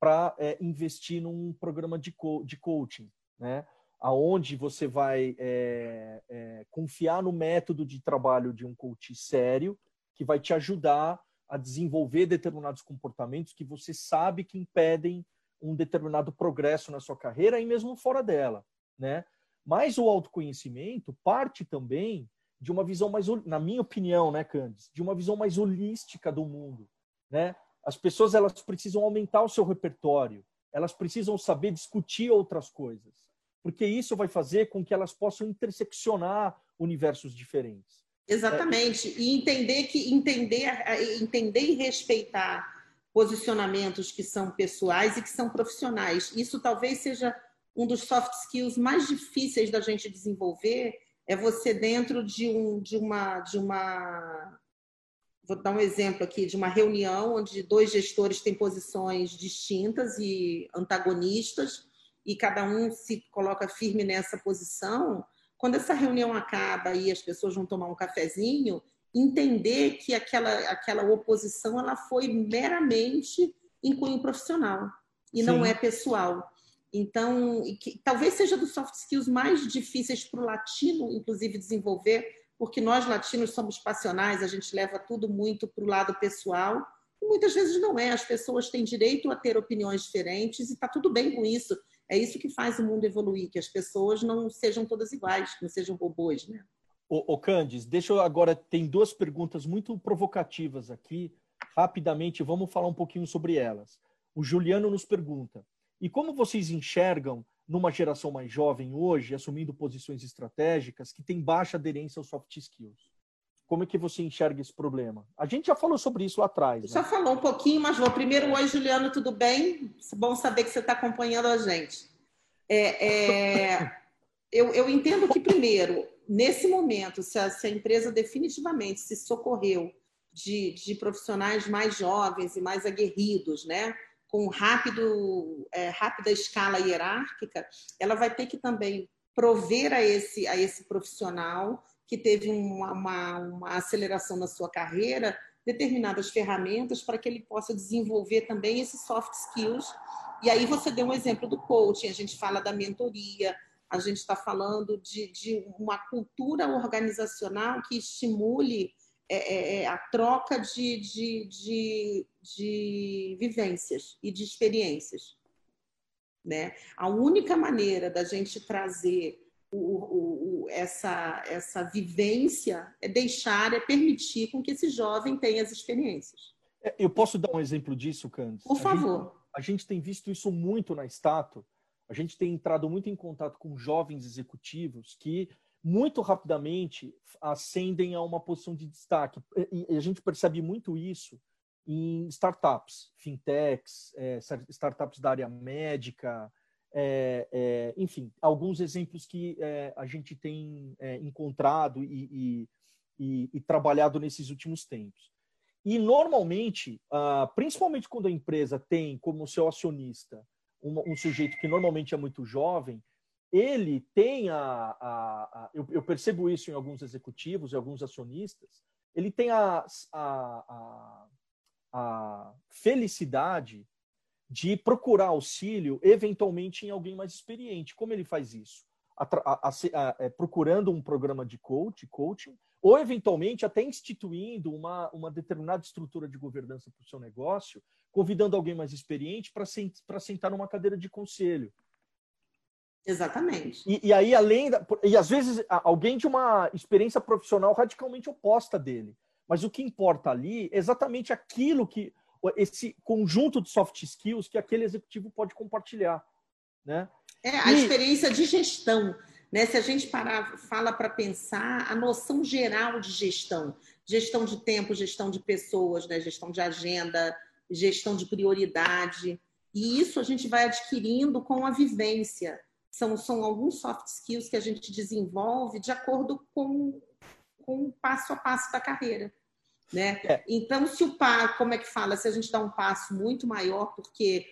para é, investir num programa de, co de coaching, né? aonde você vai é, é, confiar no método de trabalho de um coach sério que vai te ajudar a desenvolver determinados comportamentos que você sabe que impedem um determinado progresso na sua carreira e mesmo fora dela, né? Mas o autoconhecimento parte também de uma visão mais, na minha opinião, né, Candice, de uma visão mais holística do mundo, né? As pessoas elas precisam aumentar o seu repertório, elas precisam saber discutir outras coisas, porque isso vai fazer com que elas possam interseccionar universos diferentes. Exatamente. É... E entender que entender, entender e respeitar posicionamentos que são pessoais e que são profissionais. Isso talvez seja um dos soft skills mais difíceis da gente desenvolver, é você dentro de um de uma de uma vou dar um exemplo aqui de uma reunião onde dois gestores têm posições distintas e antagonistas, e cada um se coloca firme nessa posição. Quando essa reunião acaba e as pessoas vão tomar um cafezinho, entender que aquela, aquela oposição ela foi meramente em cunho profissional e Sim. não é pessoal. Então, que, talvez seja dos soft skills mais difíceis para o latino, inclusive, desenvolver, porque nós latinos somos passionais, a gente leva tudo muito para o lado pessoal. E muitas vezes não é. As pessoas têm direito a ter opiniões diferentes e está tudo bem com isso. É isso que faz o mundo evoluir, que as pessoas não sejam todas iguais, não sejam robôs, né? Ô, ô Candice, deixa eu agora. Tem duas perguntas muito provocativas aqui. Rapidamente, vamos falar um pouquinho sobre elas. O Juliano nos pergunta: e como vocês enxergam numa geração mais jovem hoje, assumindo posições estratégicas, que tem baixa aderência aos soft skills? Como é que você enxerga esse problema? A gente já falou sobre isso lá atrás. Né? Já falou um pouquinho, mas vou primeiro. Oi, Juliano, tudo bem? Bom saber que você está acompanhando a gente. É, é, eu, eu, entendo que, primeiro, nesse momento, se a, se a empresa definitivamente se socorreu de, de, profissionais mais jovens e mais aguerridos, né? Com rápido, é, rápida escala hierárquica, ela vai ter que também prover a esse, a esse profissional que teve uma, uma, uma aceleração na sua carreira determinadas ferramentas para que ele possa desenvolver também esses soft skills. E aí você deu um exemplo do coaching, a gente fala da mentoria, a gente está falando de, de uma cultura organizacional que estimule é, é, é, a troca de, de, de, de vivências e de experiências. Né? A única maneira da gente trazer o, o, o, essa, essa vivência é deixar, é permitir com que esse jovem tenha as experiências. É, eu posso dar um exemplo disso, Candice? Por favor. A gente, a gente tem visto isso muito na Stato. A gente tem entrado muito em contato com jovens executivos que muito rapidamente ascendem a uma posição de destaque. E a gente percebe muito isso em startups, fintechs, é, startups da área médica, é, é, enfim, alguns exemplos que é, a gente tem é, encontrado e, e, e, e, trabalhado nesses últimos tempos. E normalmente, principalmente quando a empresa tem como seu acionista um sujeito que normalmente é muito jovem, ele tem a. a, a eu, eu, percebo isso em alguns executivos, e alguns acionistas, ele tem a, a, a, felicidade de procurar auxílio, eventualmente, em alguém mais experiente. Como ele faz isso? É, procurando um programa de coach, coaching, ou eventualmente até instituindo uma, uma determinada estrutura de governança para o seu negócio, convidando alguém mais experiente para sentar numa cadeira de conselho. Exatamente. E, e, aí, além da, E às vezes alguém de uma experiência profissional radicalmente oposta dele. Mas o que importa ali é exatamente aquilo que. Esse conjunto de soft skills que aquele executivo pode compartilhar. Né? É, a e... experiência de gestão. Né? Se a gente parar, fala para pensar a noção geral de gestão, gestão de tempo, gestão de pessoas, né? gestão de agenda, gestão de prioridade. E isso a gente vai adquirindo com a vivência são, são alguns soft skills que a gente desenvolve de acordo com, com o passo a passo da carreira. Né? É. Então, se o par, como é que fala, se a gente dá um passo muito maior, porque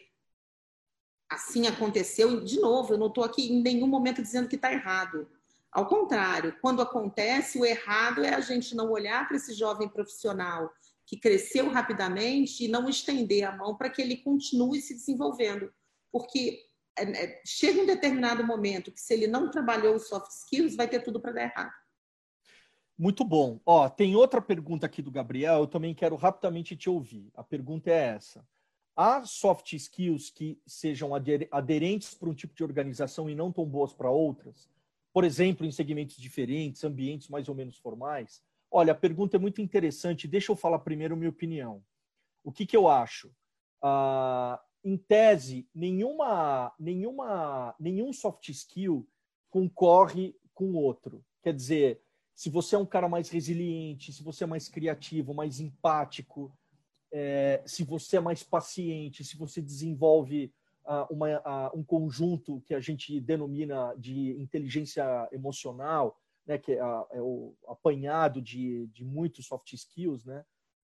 assim aconteceu, de novo, eu não estou aqui em nenhum momento dizendo que está errado. Ao contrário, quando acontece, o errado é a gente não olhar para esse jovem profissional que cresceu rapidamente e não estender a mão para que ele continue se desenvolvendo. Porque chega um determinado momento que se ele não trabalhou os soft skills, vai ter tudo para dar errado. Muito bom. Ó, tem outra pergunta aqui do Gabriel, eu também quero rapidamente te ouvir. A pergunta é essa. Há soft skills que sejam aderentes para um tipo de organização e não tão boas para outras? Por exemplo, em segmentos diferentes, ambientes mais ou menos formais? Olha, a pergunta é muito interessante. Deixa eu falar primeiro minha opinião. O que, que eu acho? Uh, em tese, nenhuma, nenhuma, nenhum soft skill concorre com outro. Quer dizer, se você é um cara mais resiliente, se você é mais criativo, mais empático, é, se você é mais paciente, se você desenvolve uh, uma, uh, um conjunto que a gente denomina de inteligência emocional, né, que é, é o apanhado de, de muitos soft skills, né?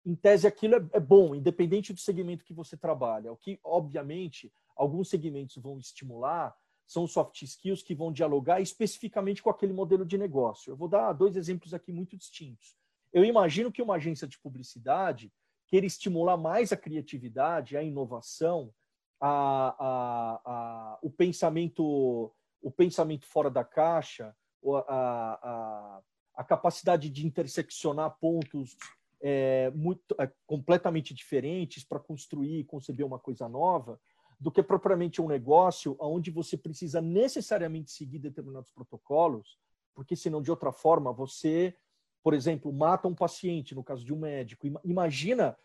Em tese aquilo é, é bom, independente do segmento que você trabalha. O que, obviamente, alguns segmentos vão estimular são soft skills que vão dialogar especificamente com aquele modelo de negócio. Eu vou dar dois exemplos aqui muito distintos. Eu imagino que uma agência de publicidade queira estimular mais a criatividade, a inovação, a, a, a, o pensamento o pensamento fora da caixa, a, a, a capacidade de interseccionar pontos é, muito, é, completamente diferentes para construir e conceber uma coisa nova, do que propriamente um negócio onde você precisa necessariamente seguir determinados protocolos, porque senão, de outra forma, você, por exemplo, mata um paciente, no caso de um médico. Imagina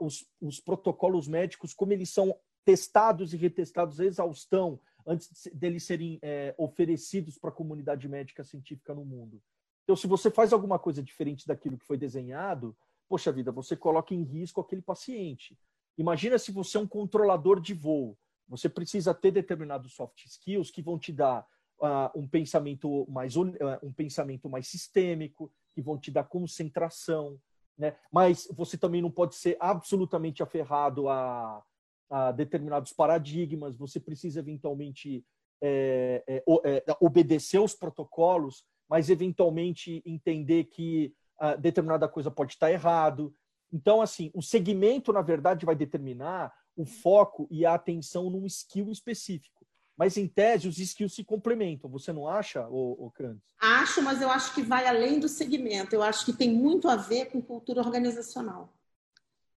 os, os protocolos médicos, como eles são testados e retestados a exaustão antes deles serem é, oferecidos para a comunidade médica científica no mundo. Então, se você faz alguma coisa diferente daquilo que foi desenhado, poxa vida, você coloca em risco aquele paciente. Imagina se você é um controlador de voo. Você precisa ter determinados soft skills que vão te dar uh, um pensamento mais uh, um pensamento mais sistêmico, que vão te dar concentração, né? Mas você também não pode ser absolutamente aferrado a, a determinados paradigmas. Você precisa eventualmente é, é, é, obedecer os protocolos, mas eventualmente entender que determinada coisa pode estar errado. Então, assim, o segmento, na verdade, vai determinar o foco e a atenção num skill específico. Mas, em tese, os skills se complementam. Você não acha, ô, ô Acho, mas eu acho que vai além do segmento. Eu acho que tem muito a ver com cultura organizacional.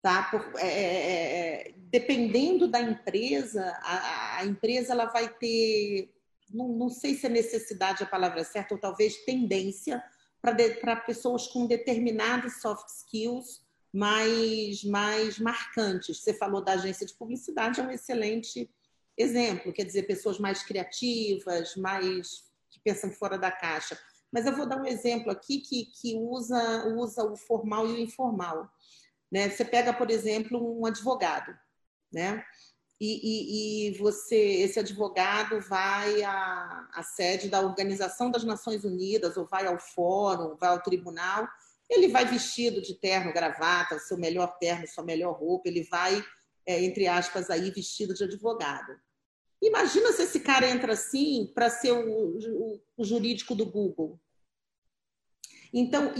Tá? Por, é, é, é, é dependendo da empresa, a, a, empresa ela vai ter, não, não sei se a necessidade é a palavra certa, ou talvez tendência para pessoas com determinados soft skills mais, mais marcantes. Você falou da agência de publicidade, é um excelente exemplo, quer dizer, pessoas mais criativas, mais que pensam fora da caixa. Mas eu vou dar um exemplo aqui que, que usa, usa o formal e o informal. Né? Você pega, por exemplo, um advogado, né? E, e, e, você, esse advogado vai à, à sede da Organização das Nações Unidas, ou vai ao fórum, vai ao tribunal, ele vai vestido de terno, gravata, seu melhor terno, sua melhor roupa, ele vai, é, entre aspas, aí vestido de advogado. Imagina se esse cara entra assim para ser o, o, o, jurídico do Google. Então,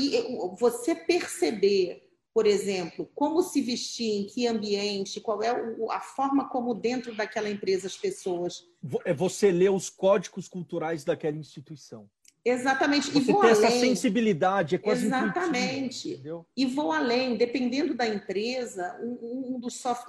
você perceber, por exemplo, como se vestir, em que ambiente, qual é a forma como dentro daquela empresa as pessoas. É você ler os códigos culturais daquela instituição. Exatamente. Você e vou tem além. essa sensibilidade, é quase Exatamente. E vou além, dependendo da empresa, um, um dos soft,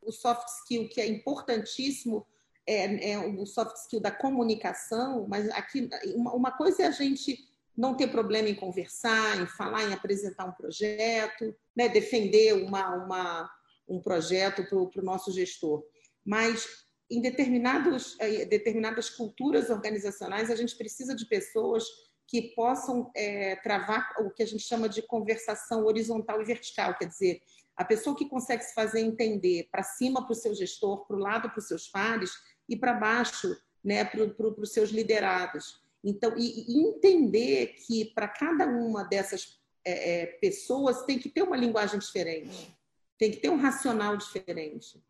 o soft skill que é importantíssimo é, é, o soft skill da comunicação, mas aqui uma, uma coisa é a gente não ter problema em conversar, em falar, em apresentar um projeto, né, defender uma, uma, um projeto para o nosso gestor. Mas em determinados, eh, determinadas culturas organizacionais, a gente precisa de pessoas que possam é, travar o que a gente chama de conversação horizontal e vertical, quer dizer, a pessoa que consegue se fazer entender para cima para o seu gestor, para o lado para os seus pares e para baixo né, para os seus liderados. Então, e, e entender que para cada uma dessas é, é, pessoas tem que ter uma linguagem diferente, tem que ter um racional diferente.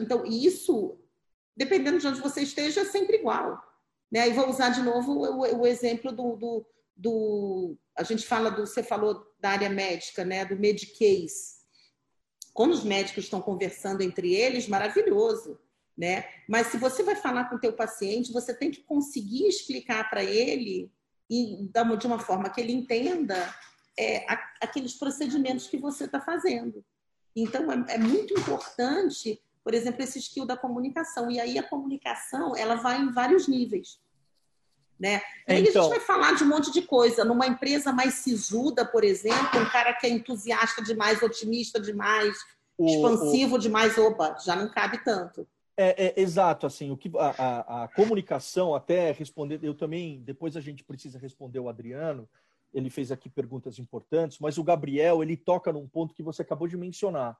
Então, isso dependendo de onde você esteja, é sempre igual. Né? E vou usar de novo o, o exemplo do, do, do, A gente fala do. Você falou da área médica, né? do Medicase. Quando os médicos estão conversando entre eles, maravilhoso. Né? Mas se você vai falar com o teu paciente, você tem que conseguir explicar para ele e de uma forma que ele entenda é, aqueles procedimentos que você está fazendo. Então é, é muito importante por exemplo, esse skill da comunicação. E aí a comunicação, ela vai em vários níveis. Né? E aí então... a gente então vai falar de um monte de coisa. Numa empresa mais sisuda, por exemplo, um cara que é entusiasta demais, otimista demais, o, expansivo o... demais, opa, já não cabe tanto. É, é, exato, assim, o que a, a, a, comunicação, até responder, eu também, depois a gente precisa responder o Adriano, ele fez aqui perguntas importantes, mas o Gabriel, ele toca num ponto que você acabou de mencionar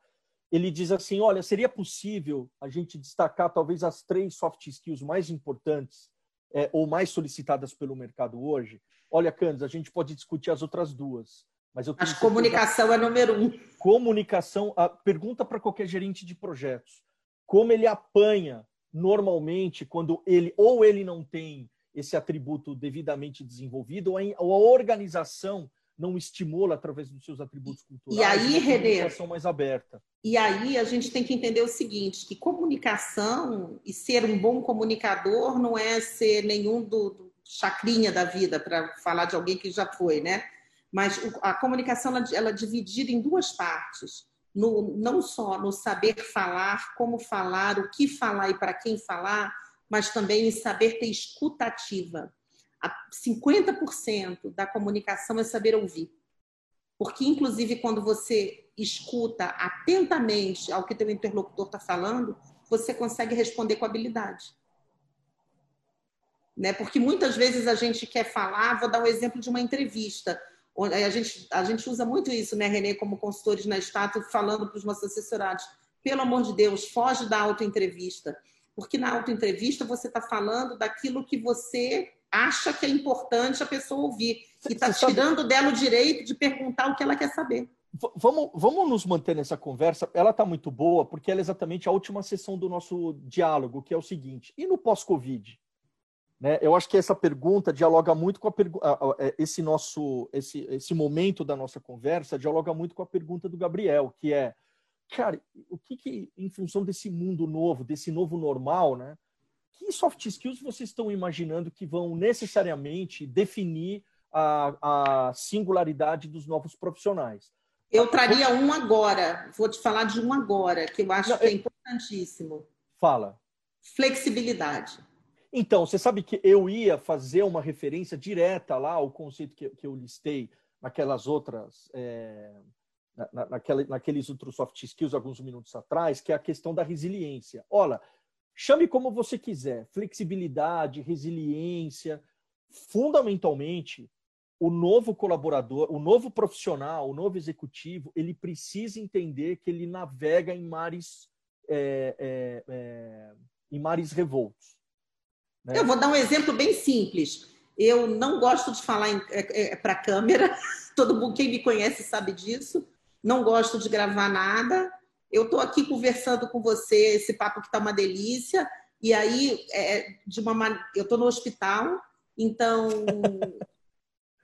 ele diz assim: olha, seria possível a gente destacar talvez as três soft skills mais importantes é, ou mais solicitadas pelo mercado hoje? Olha, Candes, a gente pode discutir as outras duas, Mas eu Acho que comunicação é número um. Comunicação, a, pergunta para qualquer gerente de projetos. Como ele apanha normalmente quando ele ou ele não tem esse atributo devidamente desenvolvido ou a, organização não estimula através dos seus atributos culturais. E aí, Renê, mais aberta. E aí a gente tem que entender o seguinte, que comunicação e ser um bom comunicador não é ser nenhum do, do chacrinha da vida, para falar de alguém que já foi, né? Mas a comunicação ela, ela é dividida em duas partes. No, não só no saber falar, como falar, o que falar e para quem falar, mas também em saber ter escutativa. 50% da comunicação é saber ouvir. Porque, inclusive, quando você escuta atentamente ao que teu interlocutor está falando, você consegue responder com habilidade. Né? Porque muitas vezes a gente quer falar, vou dar um exemplo de uma entrevista. A gente, a gente usa muito isso, né, Renê, como consultores na estátua, falando para os nossos assessorados. Pelo amor de Deus, foge da autoentrevista. Porque na autoentrevista você está falando daquilo que você acha que é importante a pessoa ouvir. E está tirando dela o direito de perguntar o que ela quer saber. Vamos, vamos nos manter nessa conversa. Ela está muito boa, porque ela é exatamente a última sessão do nosso diálogo, que é o seguinte: e no pós-Covid? Né? Eu acho que essa pergunta dialoga muito com a é, esse nosso esse, esse momento da nossa conversa dialoga muito com a pergunta do Gabriel, que é, cara, o que, que em função desse mundo novo, desse novo normal, né? que soft skills vocês estão imaginando que vão necessariamente definir a, a singularidade dos novos profissionais? Eu traria um agora, vou te falar de um agora, que eu acho Não, que é importantíssimo. Fala. Flexibilidade. Então, você sabe que eu ia fazer uma referência direta lá ao conceito que, que eu listei naquelas outras. É, na, naquela, naqueles outros soft skills alguns minutos atrás, que é a questão da resiliência. Olha, Chame como você quiser, flexibilidade, resiliência. Fundamentalmente, o novo colaborador, o novo profissional, o novo executivo, ele precisa entender que ele navega em mares, é, é, é, em mares revoltos. Né? Eu vou dar um exemplo bem simples. Eu não gosto de falar é, é, para a câmera. Todo mundo, quem me conhece sabe disso. Não gosto de gravar nada eu estou aqui conversando com você, esse papo que está uma delícia, e aí é, de uma eu estou no hospital, então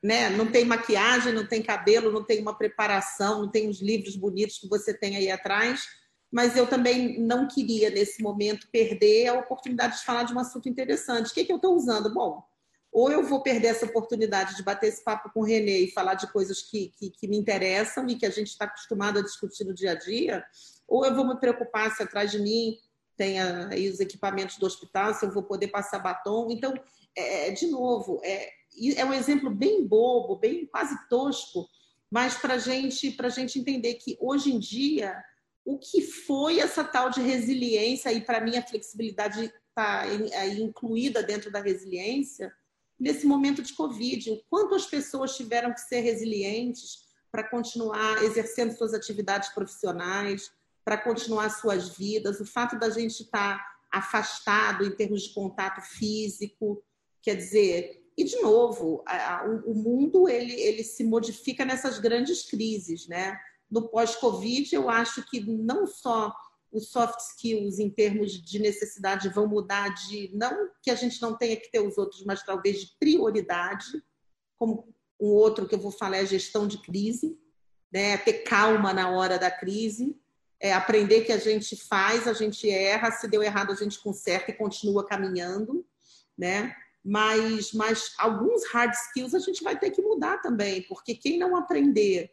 né, não tem maquiagem, não tem cabelo, não tem uma preparação, não tem os livros bonitos que você tem aí atrás, mas eu também não queria nesse momento perder a oportunidade de falar de um assunto interessante. O que, é que eu estou usando? Bom, ou eu vou perder essa oportunidade de bater esse papo com o Renê e falar de coisas que, que, que me interessam e que a gente está acostumado a discutir no dia a dia, ou eu vou me preocupar se atrás de mim tem aí os equipamentos do hospital, se eu vou poder passar batom. Então, é, é de novo, é, é um exemplo bem bobo, bem quase tosco, mas para gente, a gente entender que hoje em dia o que foi essa tal de resiliência, e para mim a flexibilidade está incluída dentro da resiliência, nesse momento de Covid, o quanto as pessoas tiveram que ser resilientes para continuar exercendo suas atividades profissionais, para continuar suas vidas, o fato da gente estar tá afastado em termos de contato físico, quer dizer, e de novo, a, a, o mundo ele, ele se modifica nessas grandes crises, né? No pós-Covid, eu acho que não só os soft skills em termos de necessidade vão mudar de não que a gente não tenha que ter os outros, mas talvez de prioridade, como um outro que eu vou falar é a gestão de crise, né? Ter calma na hora da crise é aprender que a gente faz, a gente erra, se deu errado a gente conserta e continua caminhando, né? Mas, mas alguns hard skills a gente vai ter que mudar também, porque quem não aprender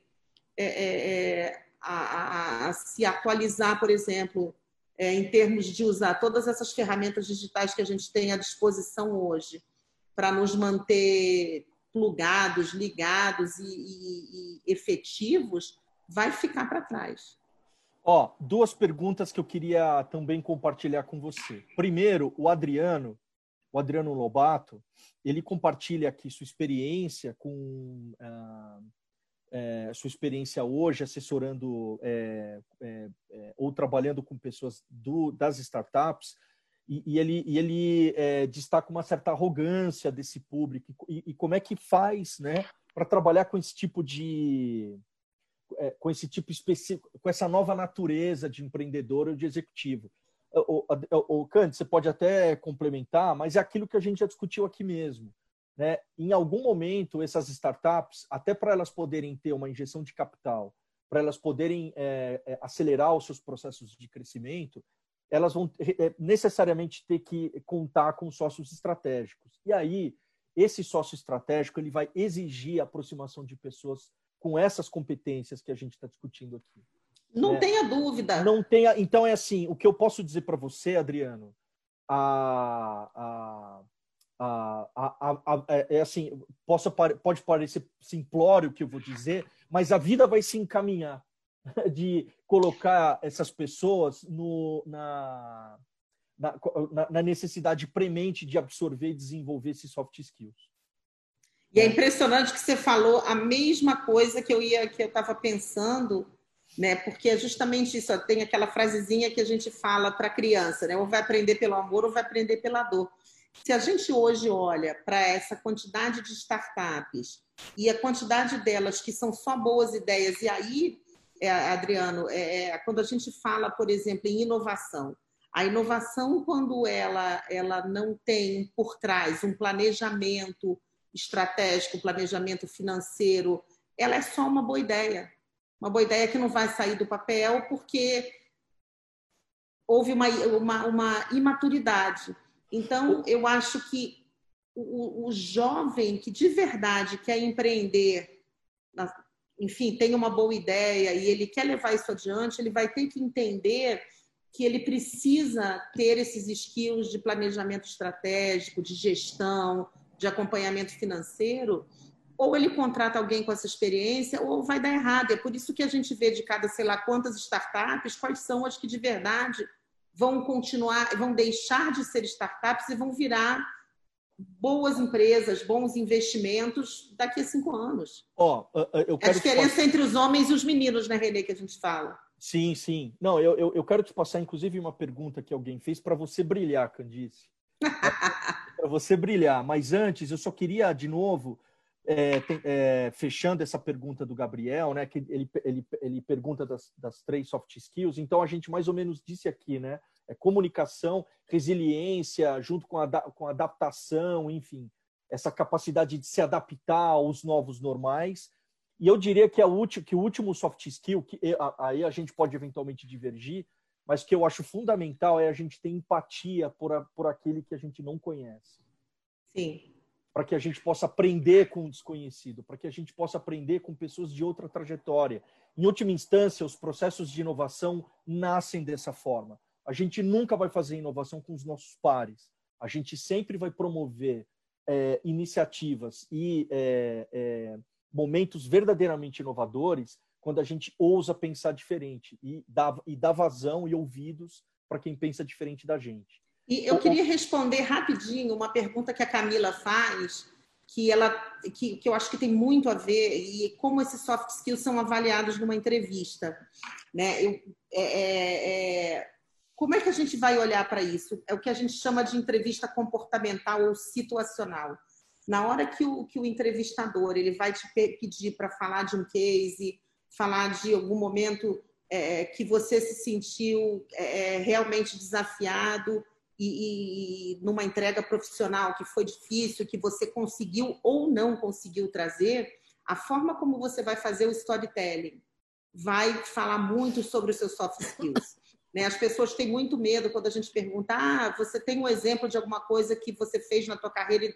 é, é, é a, a, a, se atualizar, por exemplo, é, em termos de usar todas essas ferramentas digitais que a gente tem à disposição hoje para nos manter plugados, ligados e, e, e efetivos, vai ficar para trás. Ó, duas perguntas que eu queria também compartilhar com você. Primeiro, o Adriano, o Adriano Lobato, ele compartilha aqui sua experiência com ah, é, sua experiência hoje assessorando é, é, ou trabalhando com pessoas do, das startups e, e ele, e ele destaca uma certa arrogância desse público e, e como é que faz, né, para trabalhar com esse tipo de com esse tipo específico, com essa nova natureza de empreendedor ou de executivo. O, o, o Kant, você pode até complementar, mas é aquilo que a gente já discutiu aqui mesmo. Né? Em algum momento, essas startups, até para elas poderem ter uma injeção de capital, para elas poderem é, é, acelerar os seus processos de crescimento, elas vão é, necessariamente ter que contar com sócios estratégicos. E aí, esse sócio estratégico ele vai exigir a aproximação de pessoas com essas competências que a gente está discutindo aqui. Não né? tenha dúvida. Não tenha. Então é assim, o que eu posso dizer para você, Adriano, a, a, a, a, a, é, é assim, posso, pode parecer simplório o que eu vou dizer, mas a vida vai se encaminhar de colocar essas pessoas no, na, na, na necessidade premente de absorver e desenvolver esses soft skills. E é impressionante que você falou a mesma coisa que eu ia que eu estava pensando, né? Porque é justamente isso. Tem aquela frasezinha que a gente fala para a criança, né? Ou vai aprender pelo amor ou vai aprender pela dor. Se a gente hoje olha para essa quantidade de startups e a quantidade delas que são só boas ideias, e aí, é, Adriano, é, é, quando a gente fala, por exemplo, em inovação, a inovação, quando ela, ela não tem por trás um planejamento estratégico, um planejamento financeiro, ela é só uma boa ideia. Uma boa ideia que não vai sair do papel porque houve uma, uma, uma imaturidade. Então, eu acho que o, o jovem que de verdade quer empreender, enfim, tem uma boa ideia e ele quer levar isso adiante, ele vai ter que entender que ele precisa ter esses skills de planejamento estratégico, de gestão, de acompanhamento financeiro, ou ele contrata alguém com essa experiência, ou vai dar errado. É por isso que a gente vê de cada, sei lá, quantas startups, quais são as que de verdade vão continuar, vão deixar de ser startups e vão virar boas empresas, bons investimentos daqui a cinco anos. Ó, oh, a diferença entre os homens e os meninos, né, Renê, que a gente fala. Sim, sim. Não, eu, eu, eu quero te passar, inclusive, uma pergunta que alguém fez para você brilhar, Candice. para você brilhar. Mas antes, eu só queria, de novo, é, tem, é, fechando essa pergunta do Gabriel, né, que ele, ele, ele pergunta das, das três soft skills, então a gente mais ou menos disse aqui, né, é comunicação, resiliência, junto com, a, com adaptação, enfim, essa capacidade de se adaptar aos novos normais. E eu diria que, a último, que o último soft skill, que aí a gente pode eventualmente divergir, mas que eu acho fundamental é a gente ter empatia por, a, por aquele que a gente não conhece. Sim. Para que a gente possa aprender com o desconhecido, para que a gente possa aprender com pessoas de outra trajetória. Em última instância, os processos de inovação nascem dessa forma. A gente nunca vai fazer inovação com os nossos pares. A gente sempre vai promover é, iniciativas e é, é, momentos verdadeiramente inovadores quando a gente ousa pensar diferente e dá, e dá vazão e ouvidos para quem pensa diferente da gente. E eu queria responder rapidinho uma pergunta que a Camila faz, que ela que, que eu acho que tem muito a ver e como esses soft skills são avaliados numa entrevista, né? Eu, é, é, é como é que a gente vai olhar para isso? É o que a gente chama de entrevista comportamental ou situacional. Na hora que o, que o entrevistador ele vai te pedir para falar de um case, falar de algum momento é, que você se sentiu é, realmente desafiado e, e numa entrega profissional que foi difícil, que você conseguiu ou não conseguiu trazer, a forma como você vai fazer o storytelling vai falar muito sobre os seus soft skills. Né? As pessoas têm muito medo quando a gente pergunta: ah, você tem um exemplo de alguma coisa que você fez na tua carreira e,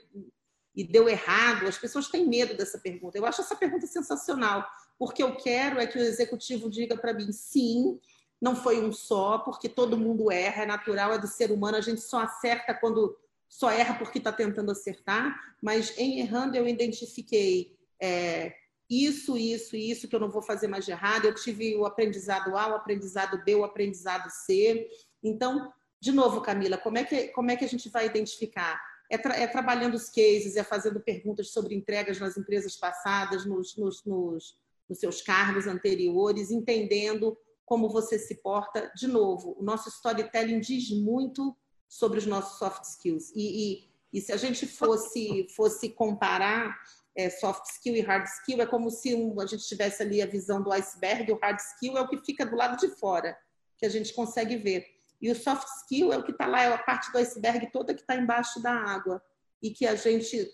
e deu errado? As pessoas têm medo dessa pergunta. Eu acho essa pergunta sensacional, porque eu quero é que o executivo diga para mim: sim, não foi um só, porque todo mundo erra, é natural, é do ser humano, a gente só acerta quando só erra porque está tentando acertar, mas em errando eu identifiquei. É, isso, isso, isso que eu não vou fazer mais de errado. Eu tive o aprendizado A, o aprendizado B, o aprendizado C. Então, de novo, Camila, como é que, como é que a gente vai identificar? É, tra é trabalhando os cases, é fazendo perguntas sobre entregas nas empresas passadas, nos, nos, nos, nos seus cargos anteriores, entendendo como você se porta. De novo, o nosso storytelling diz muito sobre os nossos soft skills. E, e, e se a gente fosse, fosse comparar é, soft skill e hard skill, é como se um, a gente tivesse ali a visão do iceberg, o hard skill é o que fica do lado de fora, que a gente consegue ver. E o soft skill é o que está lá, é a parte do iceberg toda que está embaixo da água e que a gente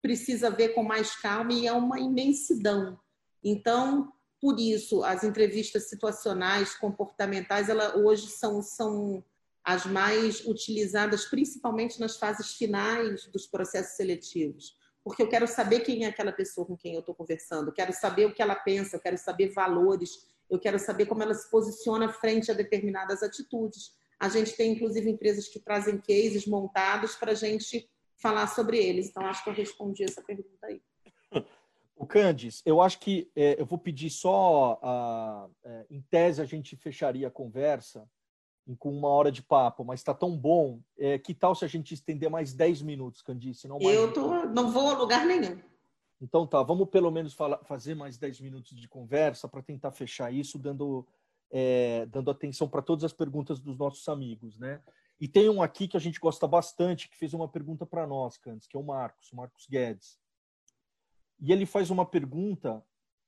precisa ver com mais calma e é uma imensidão. Então, por isso, as entrevistas situacionais, comportamentais, ela hoje são, são as mais utilizadas, principalmente nas fases finais dos processos seletivos porque eu quero saber quem é aquela pessoa com quem eu estou conversando, eu quero saber o que ela pensa, eu quero saber valores, eu quero saber como ela se posiciona frente a determinadas atitudes. A gente tem, inclusive, empresas que trazem cases montados para a gente falar sobre eles. Então, acho que eu respondi essa pergunta aí. O Candice, eu acho que é, eu vou pedir só, a, é, em tese, a gente fecharia a conversa com uma hora de papo, mas está tão bom. É, que tal se a gente estender mais 10 minutos, Candice? Não mais eu tô, não vou a lugar nenhum. Então tá, vamos pelo menos falar, fazer mais 10 minutos de conversa para tentar fechar isso, dando, é, dando atenção para todas as perguntas dos nossos amigos, né? E tem um aqui que a gente gosta bastante, que fez uma pergunta para nós, Candice, que é o Marcos, o Marcos Guedes. E ele faz uma pergunta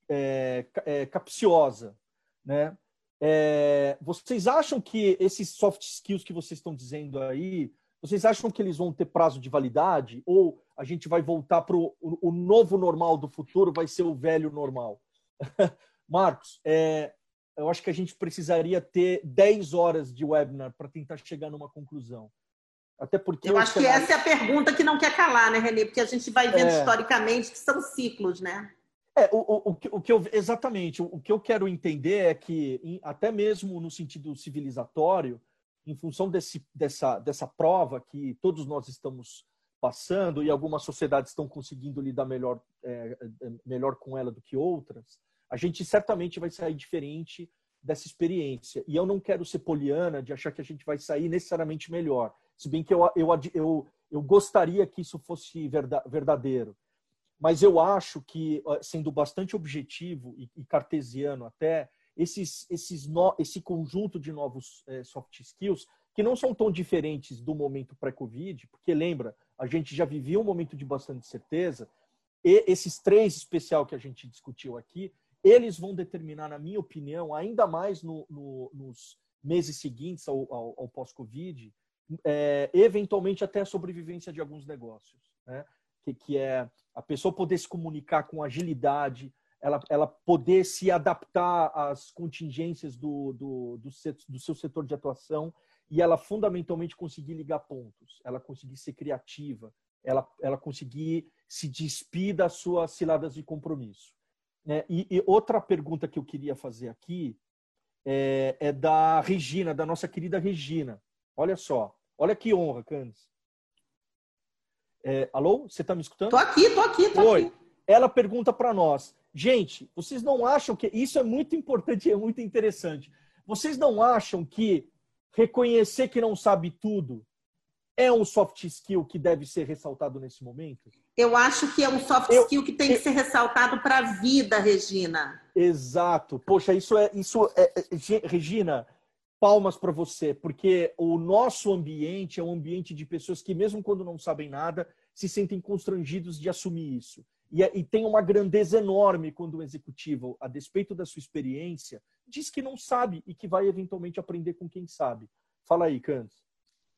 é, é, capciosa, né? É, vocês acham que esses soft skills que vocês estão dizendo aí, vocês acham que eles vão ter prazo de validade? Ou a gente vai voltar para o, novo normal do futuro, vai ser o velho normal? Marcos, é, eu acho que a gente precisaria ter 10 horas de webinar para tentar chegar numa conclusão. Até porque eu acho que essa é a pergunta que não quer calar, né, Renê? Porque a gente vai vendo é... historicamente que são ciclos, né? É, o, o, o, que eu, exatamente, o, que eu quero entender é que, até mesmo no sentido civilizatório, em função desse, dessa, dessa prova que todos nós estamos passando e algumas sociedades estão conseguindo lidar melhor, é, é, melhor com ela do que outras, a gente certamente vai sair diferente dessa experiência. E eu não quero ser poliana de achar que a gente vai sair necessariamente melhor, se bem que eu, eu, eu, eu gostaria que isso fosse verdadeiro. Mas eu acho que, sendo bastante objetivo e cartesiano até, esses, esses no, esse conjunto de novos é, soft skills, que não são tão diferentes do momento pré-Covid, porque lembra, a gente já vivia um momento de bastante certeza, e esses três especial que a gente discutiu aqui, eles vão determinar, na minha opinião, ainda mais no, no, nos meses seguintes ao, ao, ao pós-Covid, é, eventualmente até a sobrevivência de alguns negócios. Né? que, que é a pessoa poder se comunicar com agilidade, ela, ela poder se adaptar às contingências do, do, do, do seu setor de atuação e ela fundamentalmente conseguir ligar pontos, ela conseguir ser criativa, ela, ela conseguir se despir das suas ciladas de compromisso. Né? E, e, outra pergunta que eu queria fazer aqui é, é, da Regina, da nossa querida Regina. Olha só, olha que honra, Candice. É, alô? Você está me escutando? Tô aqui, tô aqui, tô Oi. aqui. Ela pergunta para nós, gente, vocês não acham que isso é muito importante, é muito interessante? Vocês não acham que reconhecer que não sabe tudo é um soft skill que deve ser ressaltado nesse momento? Eu acho que é um soft eu, skill que tem eu, que ser ressaltado para a vida, Regina. Exato. Poxa, isso é isso é, é Regina, palmas para você, porque o nosso ambiente é um ambiente de pessoas que, mesmo quando não sabem nada, se sentem constrangidos de assumir isso. E, é, e tem uma grandeza enorme quando o executivo, a despeito da sua experiência, diz que não sabe e que vai eventualmente aprender com quem sabe. Fala aí, Cantos.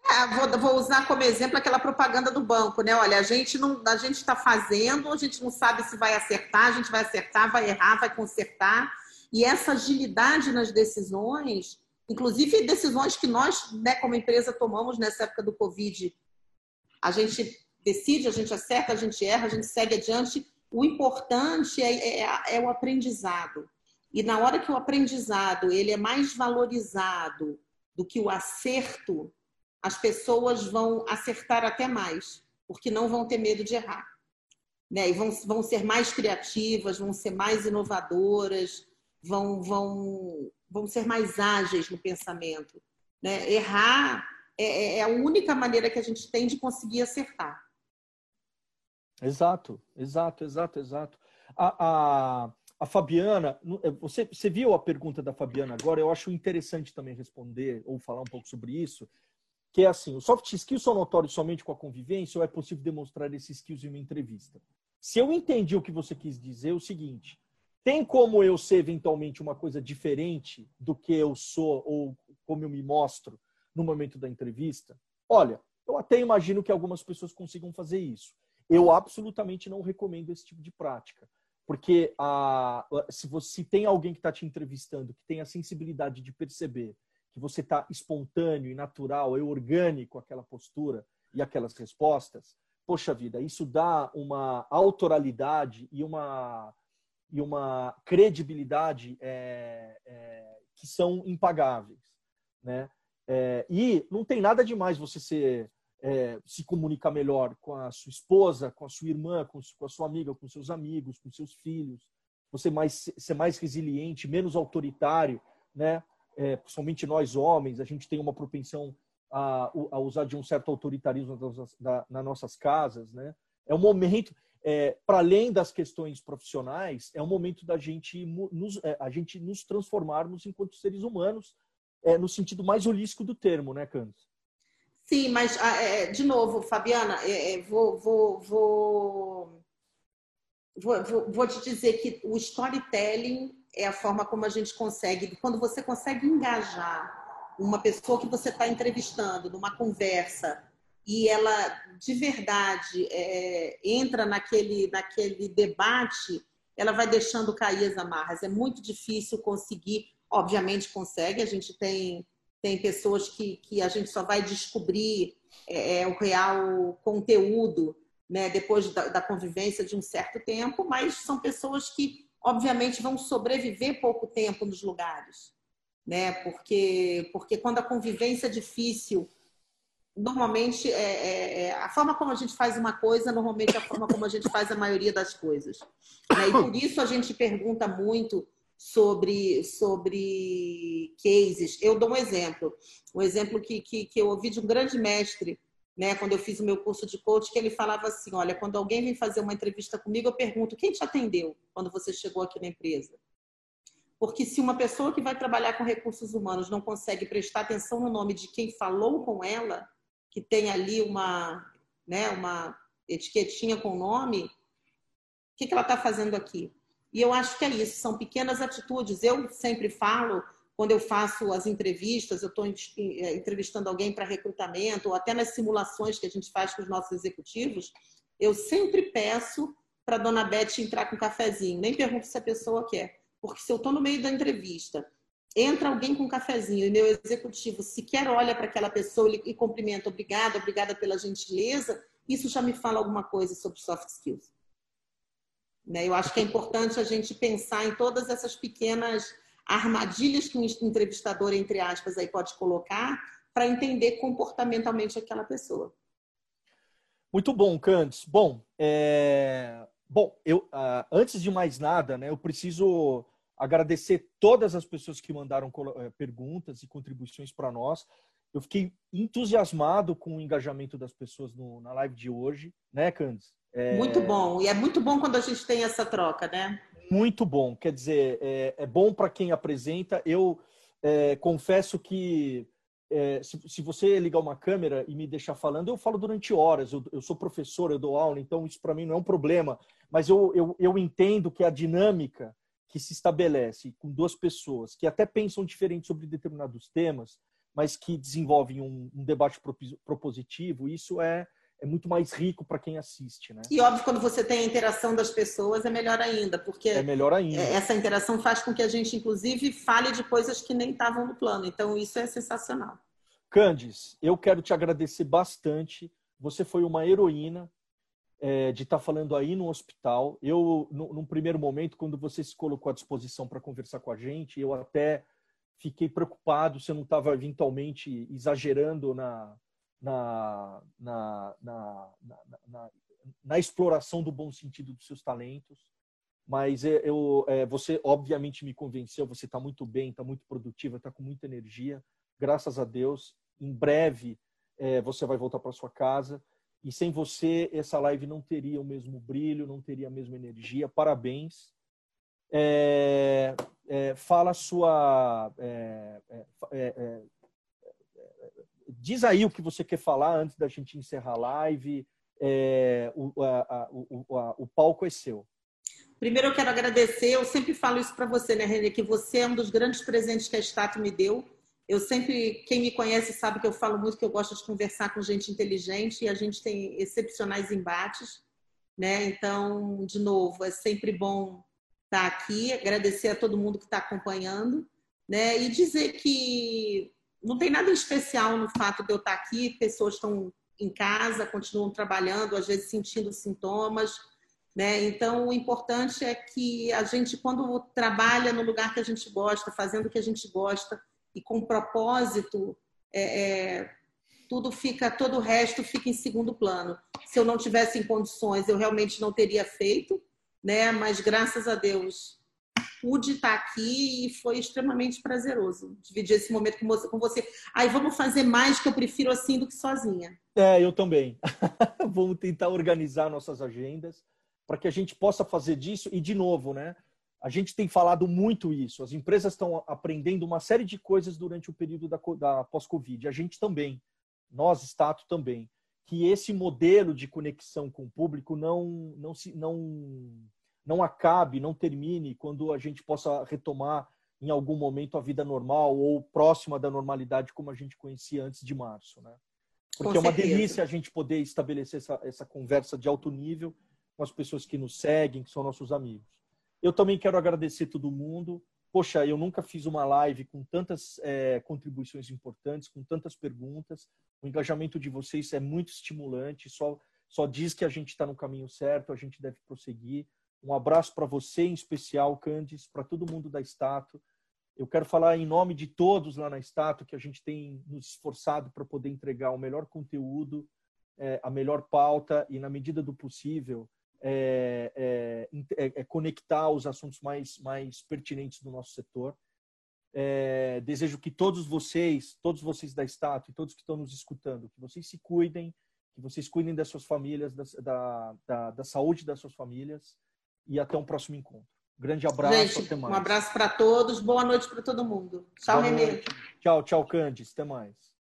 É, vou, vou, usar como exemplo aquela propaganda do banco, né? Olha, a gente não, a gente está fazendo, a gente não sabe se vai acertar, a gente vai acertar, vai errar, vai consertar. E essa agilidade nas decisões inclusive decisões que nós, né, como empresa, tomamos nessa época do Covid. A gente decide, a gente acerta, a gente erra, a gente segue adiante. O importante é, é, é o aprendizado. E na hora que o aprendizado ele é mais valorizado do que o acerto, as pessoas vão acertar até mais, porque não vão ter medo de errar. Né? E vão, vão ser mais criativas, vão ser mais inovadoras, vão, vão vão ser mais ágeis no pensamento. Né? Errar é, é, é a única maneira que a gente tem de conseguir acertar. Exato, exato, exato, exato. A, a, a Fabiana, é, você, você viu a pergunta da Fabiana agora? Eu acho interessante também responder ou falar um pouco sobre isso, que é assim, os soft skills são notórios somente com a convivência ou é possível demonstrar esses skills em uma entrevista? Se eu entendi o que você quis dizer, é o seguinte: tem como eu ser eventualmente uma coisa diferente do que eu sou ou como eu me mostro no momento da entrevista? Olha, eu até imagino que algumas pessoas consigam fazer isso. Eu absolutamente não recomendo esse tipo de prática. Porque se você tem alguém que está te entrevistando que tem a sensibilidade de perceber que você está espontâneo e natural, é orgânico aquela postura e aquelas respostas, poxa vida, isso dá uma autoralidade e uma, e uma credibilidade é, é, que são impagáveis. Né? É, e não tem nada demais você ser, é, se comunicar melhor com a sua esposa, com a sua irmã, com, com a sua amiga, com seus amigos, com seus filhos. Você mais, ser mais resiliente, menos autoritário, né? é, principalmente nós homens, a gente tem uma propensão a, a usar de um certo autoritarismo nas nas nossas casas, né? É um momento, é, para além das questões profissionais, é um momento da gente nos, é, a gente nos transformarmos enquanto seres humanos, é, no sentido mais holístico do termo, né, Cantos? Sim, mas ah, é, é, de novo, Fabiana, é, vou, vou, vou, vou, vou te dizer que o storytelling é a forma como a gente consegue, quando você consegue engajar uma pessoa que você está entrevistando numa conversa e ela de verdade é, entra naquele, naquele debate, ela vai deixando cair as amarras. É muito difícil conseguir, obviamente consegue, a gente tem, tem pessoas que, que a gente só vai descobrir é, é o real conteúdo né, depois da, da convivência de um certo tempo, mas são pessoas que obviamente vão sobreviver pouco tempo nos lugares, né? Porque porque quando a convivência é difícil, normalmente é, é, é, a forma como a gente faz uma coisa, normalmente é a forma como a gente faz a maioria das coisas. Né? E por isso a gente pergunta muito sobre sobre cases. Eu dou um exemplo, um exemplo que, que, que eu ouvi de um grande mestre né, quando eu fiz o meu curso de coach, que ele falava assim: olha, quando alguém vem fazer uma entrevista comigo, eu pergunto quem te atendeu quando você chegou aqui na empresa? Porque se uma pessoa que vai trabalhar com recursos humanos não consegue prestar atenção no nome de quem falou com ela, que tem ali uma, né, uma etiquetinha com o nome, o que, que ela está fazendo aqui? E eu acho que é isso, são pequenas atitudes. Eu sempre falo quando eu faço as entrevistas, eu estou eh, entrevistando alguém para recrutamento, ou até nas simulações que a gente faz com os nossos executivos, eu sempre peço para a dona Beth entrar com um cafezinho, nem pergunto se a pessoa quer. Porque se eu estou no meio da entrevista, entra alguém com um cafezinho e meu executivo sequer olha para aquela pessoa e cumprimenta, obrigada, obrigada pela gentileza, isso já me fala alguma coisa sobre soft skills. Né? Eu acho que é importante a gente pensar em todas essas pequenas armadilhas que um entrevistador, entre aspas, aí pode colocar para entender comportamentalmente aquela pessoa. Muito bom, Candes. Bom, é... bom, eu uh, antes de mais nada, né, eu preciso agradecer todas as pessoas que mandaram eh, perguntas e contribuições para nós. Eu fiquei entusiasmado com o engajamento das pessoas no, na live de hoje, né, Candes? É... Muito bom. E é muito bom quando a gente tem essa troca, né? muito bom. Quer dizer, é, é bom para quem apresenta. Eu é, confesso que é, se, se, você ligar uma câmera e me deixar falando, eu falo durante horas. Eu, eu sou professor, eu dou aula, então isso para mim não é um problema. Mas eu, eu, eu entendo que a dinâmica que se estabelece com duas pessoas que até pensam diferente sobre determinados temas, mas que desenvolvem um, um debate propositivo, isso é é muito mais rico para quem assiste, né? E óbvio, quando você tem a interação das pessoas, é melhor ainda, porque é melhor ainda. É, essa interação faz com que a gente, inclusive, fale de coisas que nem estavam no plano. Então, isso é sensacional. Candice, eu quero te agradecer bastante. Você foi uma heroína é, de estar tá falando aí no hospital. Eu, no, num primeiro momento, quando você se colocou à disposição para conversar com a gente, eu até fiquei preocupado se eu não estava eventualmente exagerando na, na, na, na, na, na exploração do bom sentido dos seus talentos. Mas é, eu, é, você, obviamente, me convenceu. Você está muito bem, está muito produtiva, está com muita energia. Graças a Deus. Em breve, é, você vai voltar para sua casa. E sem você, essa live não teria o mesmo brilho, não teria a mesma energia. Parabéns. É, é, fala sua. É, é, diz aí o que você quer falar antes da gente encerrar a live. é, o, a, a, o, a, o palco é seu. Primeiro, eu quero agradecer. Eu sempre falo isso para você, né, René? Que você é um dos grandes presentes que a estátua me deu. Eu sempre, quem me conhece sabe que eu falo muito que eu gosto de conversar com gente inteligente e a gente tem excepcionais embates, né? Então, de novo, é sempre bom estar aqui, agradecer a todo mundo que está acompanhando, né? E dizer que não tem nada especial no fato de eu estar aqui, pessoas estão em casa, continuam trabalhando, às vezes sentindo sintomas, né? Então, o importante é que a gente, quando trabalha no lugar que a gente gosta, fazendo o que a gente gosta e com propósito, é, é, tudo fica, todo o resto fica em segundo plano. Se eu não tivesse em condições, eu realmente não teria feito, né? Mas graças a Deus pude estar aqui e foi extremamente prazeroso dividir esse momento com você. Aí vamos fazer mais que eu prefiro assim do que sozinha. É, eu também. vamos tentar organizar nossas agendas para que a gente possa fazer disso. E, de novo, né? A gente tem falado muito isso. As empresas estão aprendendo uma série de coisas durante o período da, da pós-Covid. A gente também. Nós, Stato, também. Que esse modelo de conexão com o público não, não, se, não, não acabe, não termine quando a gente possa retomar em algum momento a vida normal ou próxima da normalidade como a gente conhecia antes de março, né? Porque é uma delícia a gente poder estabelecer essa, essa conversa de alto nível com as pessoas que nos seguem, que são nossos amigos. Eu também quero agradecer todo mundo. Poxa, eu nunca fiz uma live com tantas é, contribuições importantes, com tantas perguntas. O engajamento de vocês é muito estimulante, só, só diz que a gente está no caminho certo, a gente deve prosseguir. Um abraço para você em especial, Candice, para todo mundo da Stato. Eu quero falar em nome de todos lá na Stato que a gente tem nos esforçado para poder entregar o melhor conteúdo, é, a melhor pauta e, na medida do possível, é é, é, é, conectar os assuntos mais, mais pertinentes do nosso setor. É, desejo que todos vocês, todos vocês da Stato e todos que estão nos escutando, que vocês se cuidem, que vocês cuidem das suas famílias, da, da, da saúde das suas famílias e até um próximo encontro. Grande abraço, Gente, até mais. Um abraço para todos, boa noite para todo mundo. Tchau, Renê. Tchau, tchau, Candice, até mais.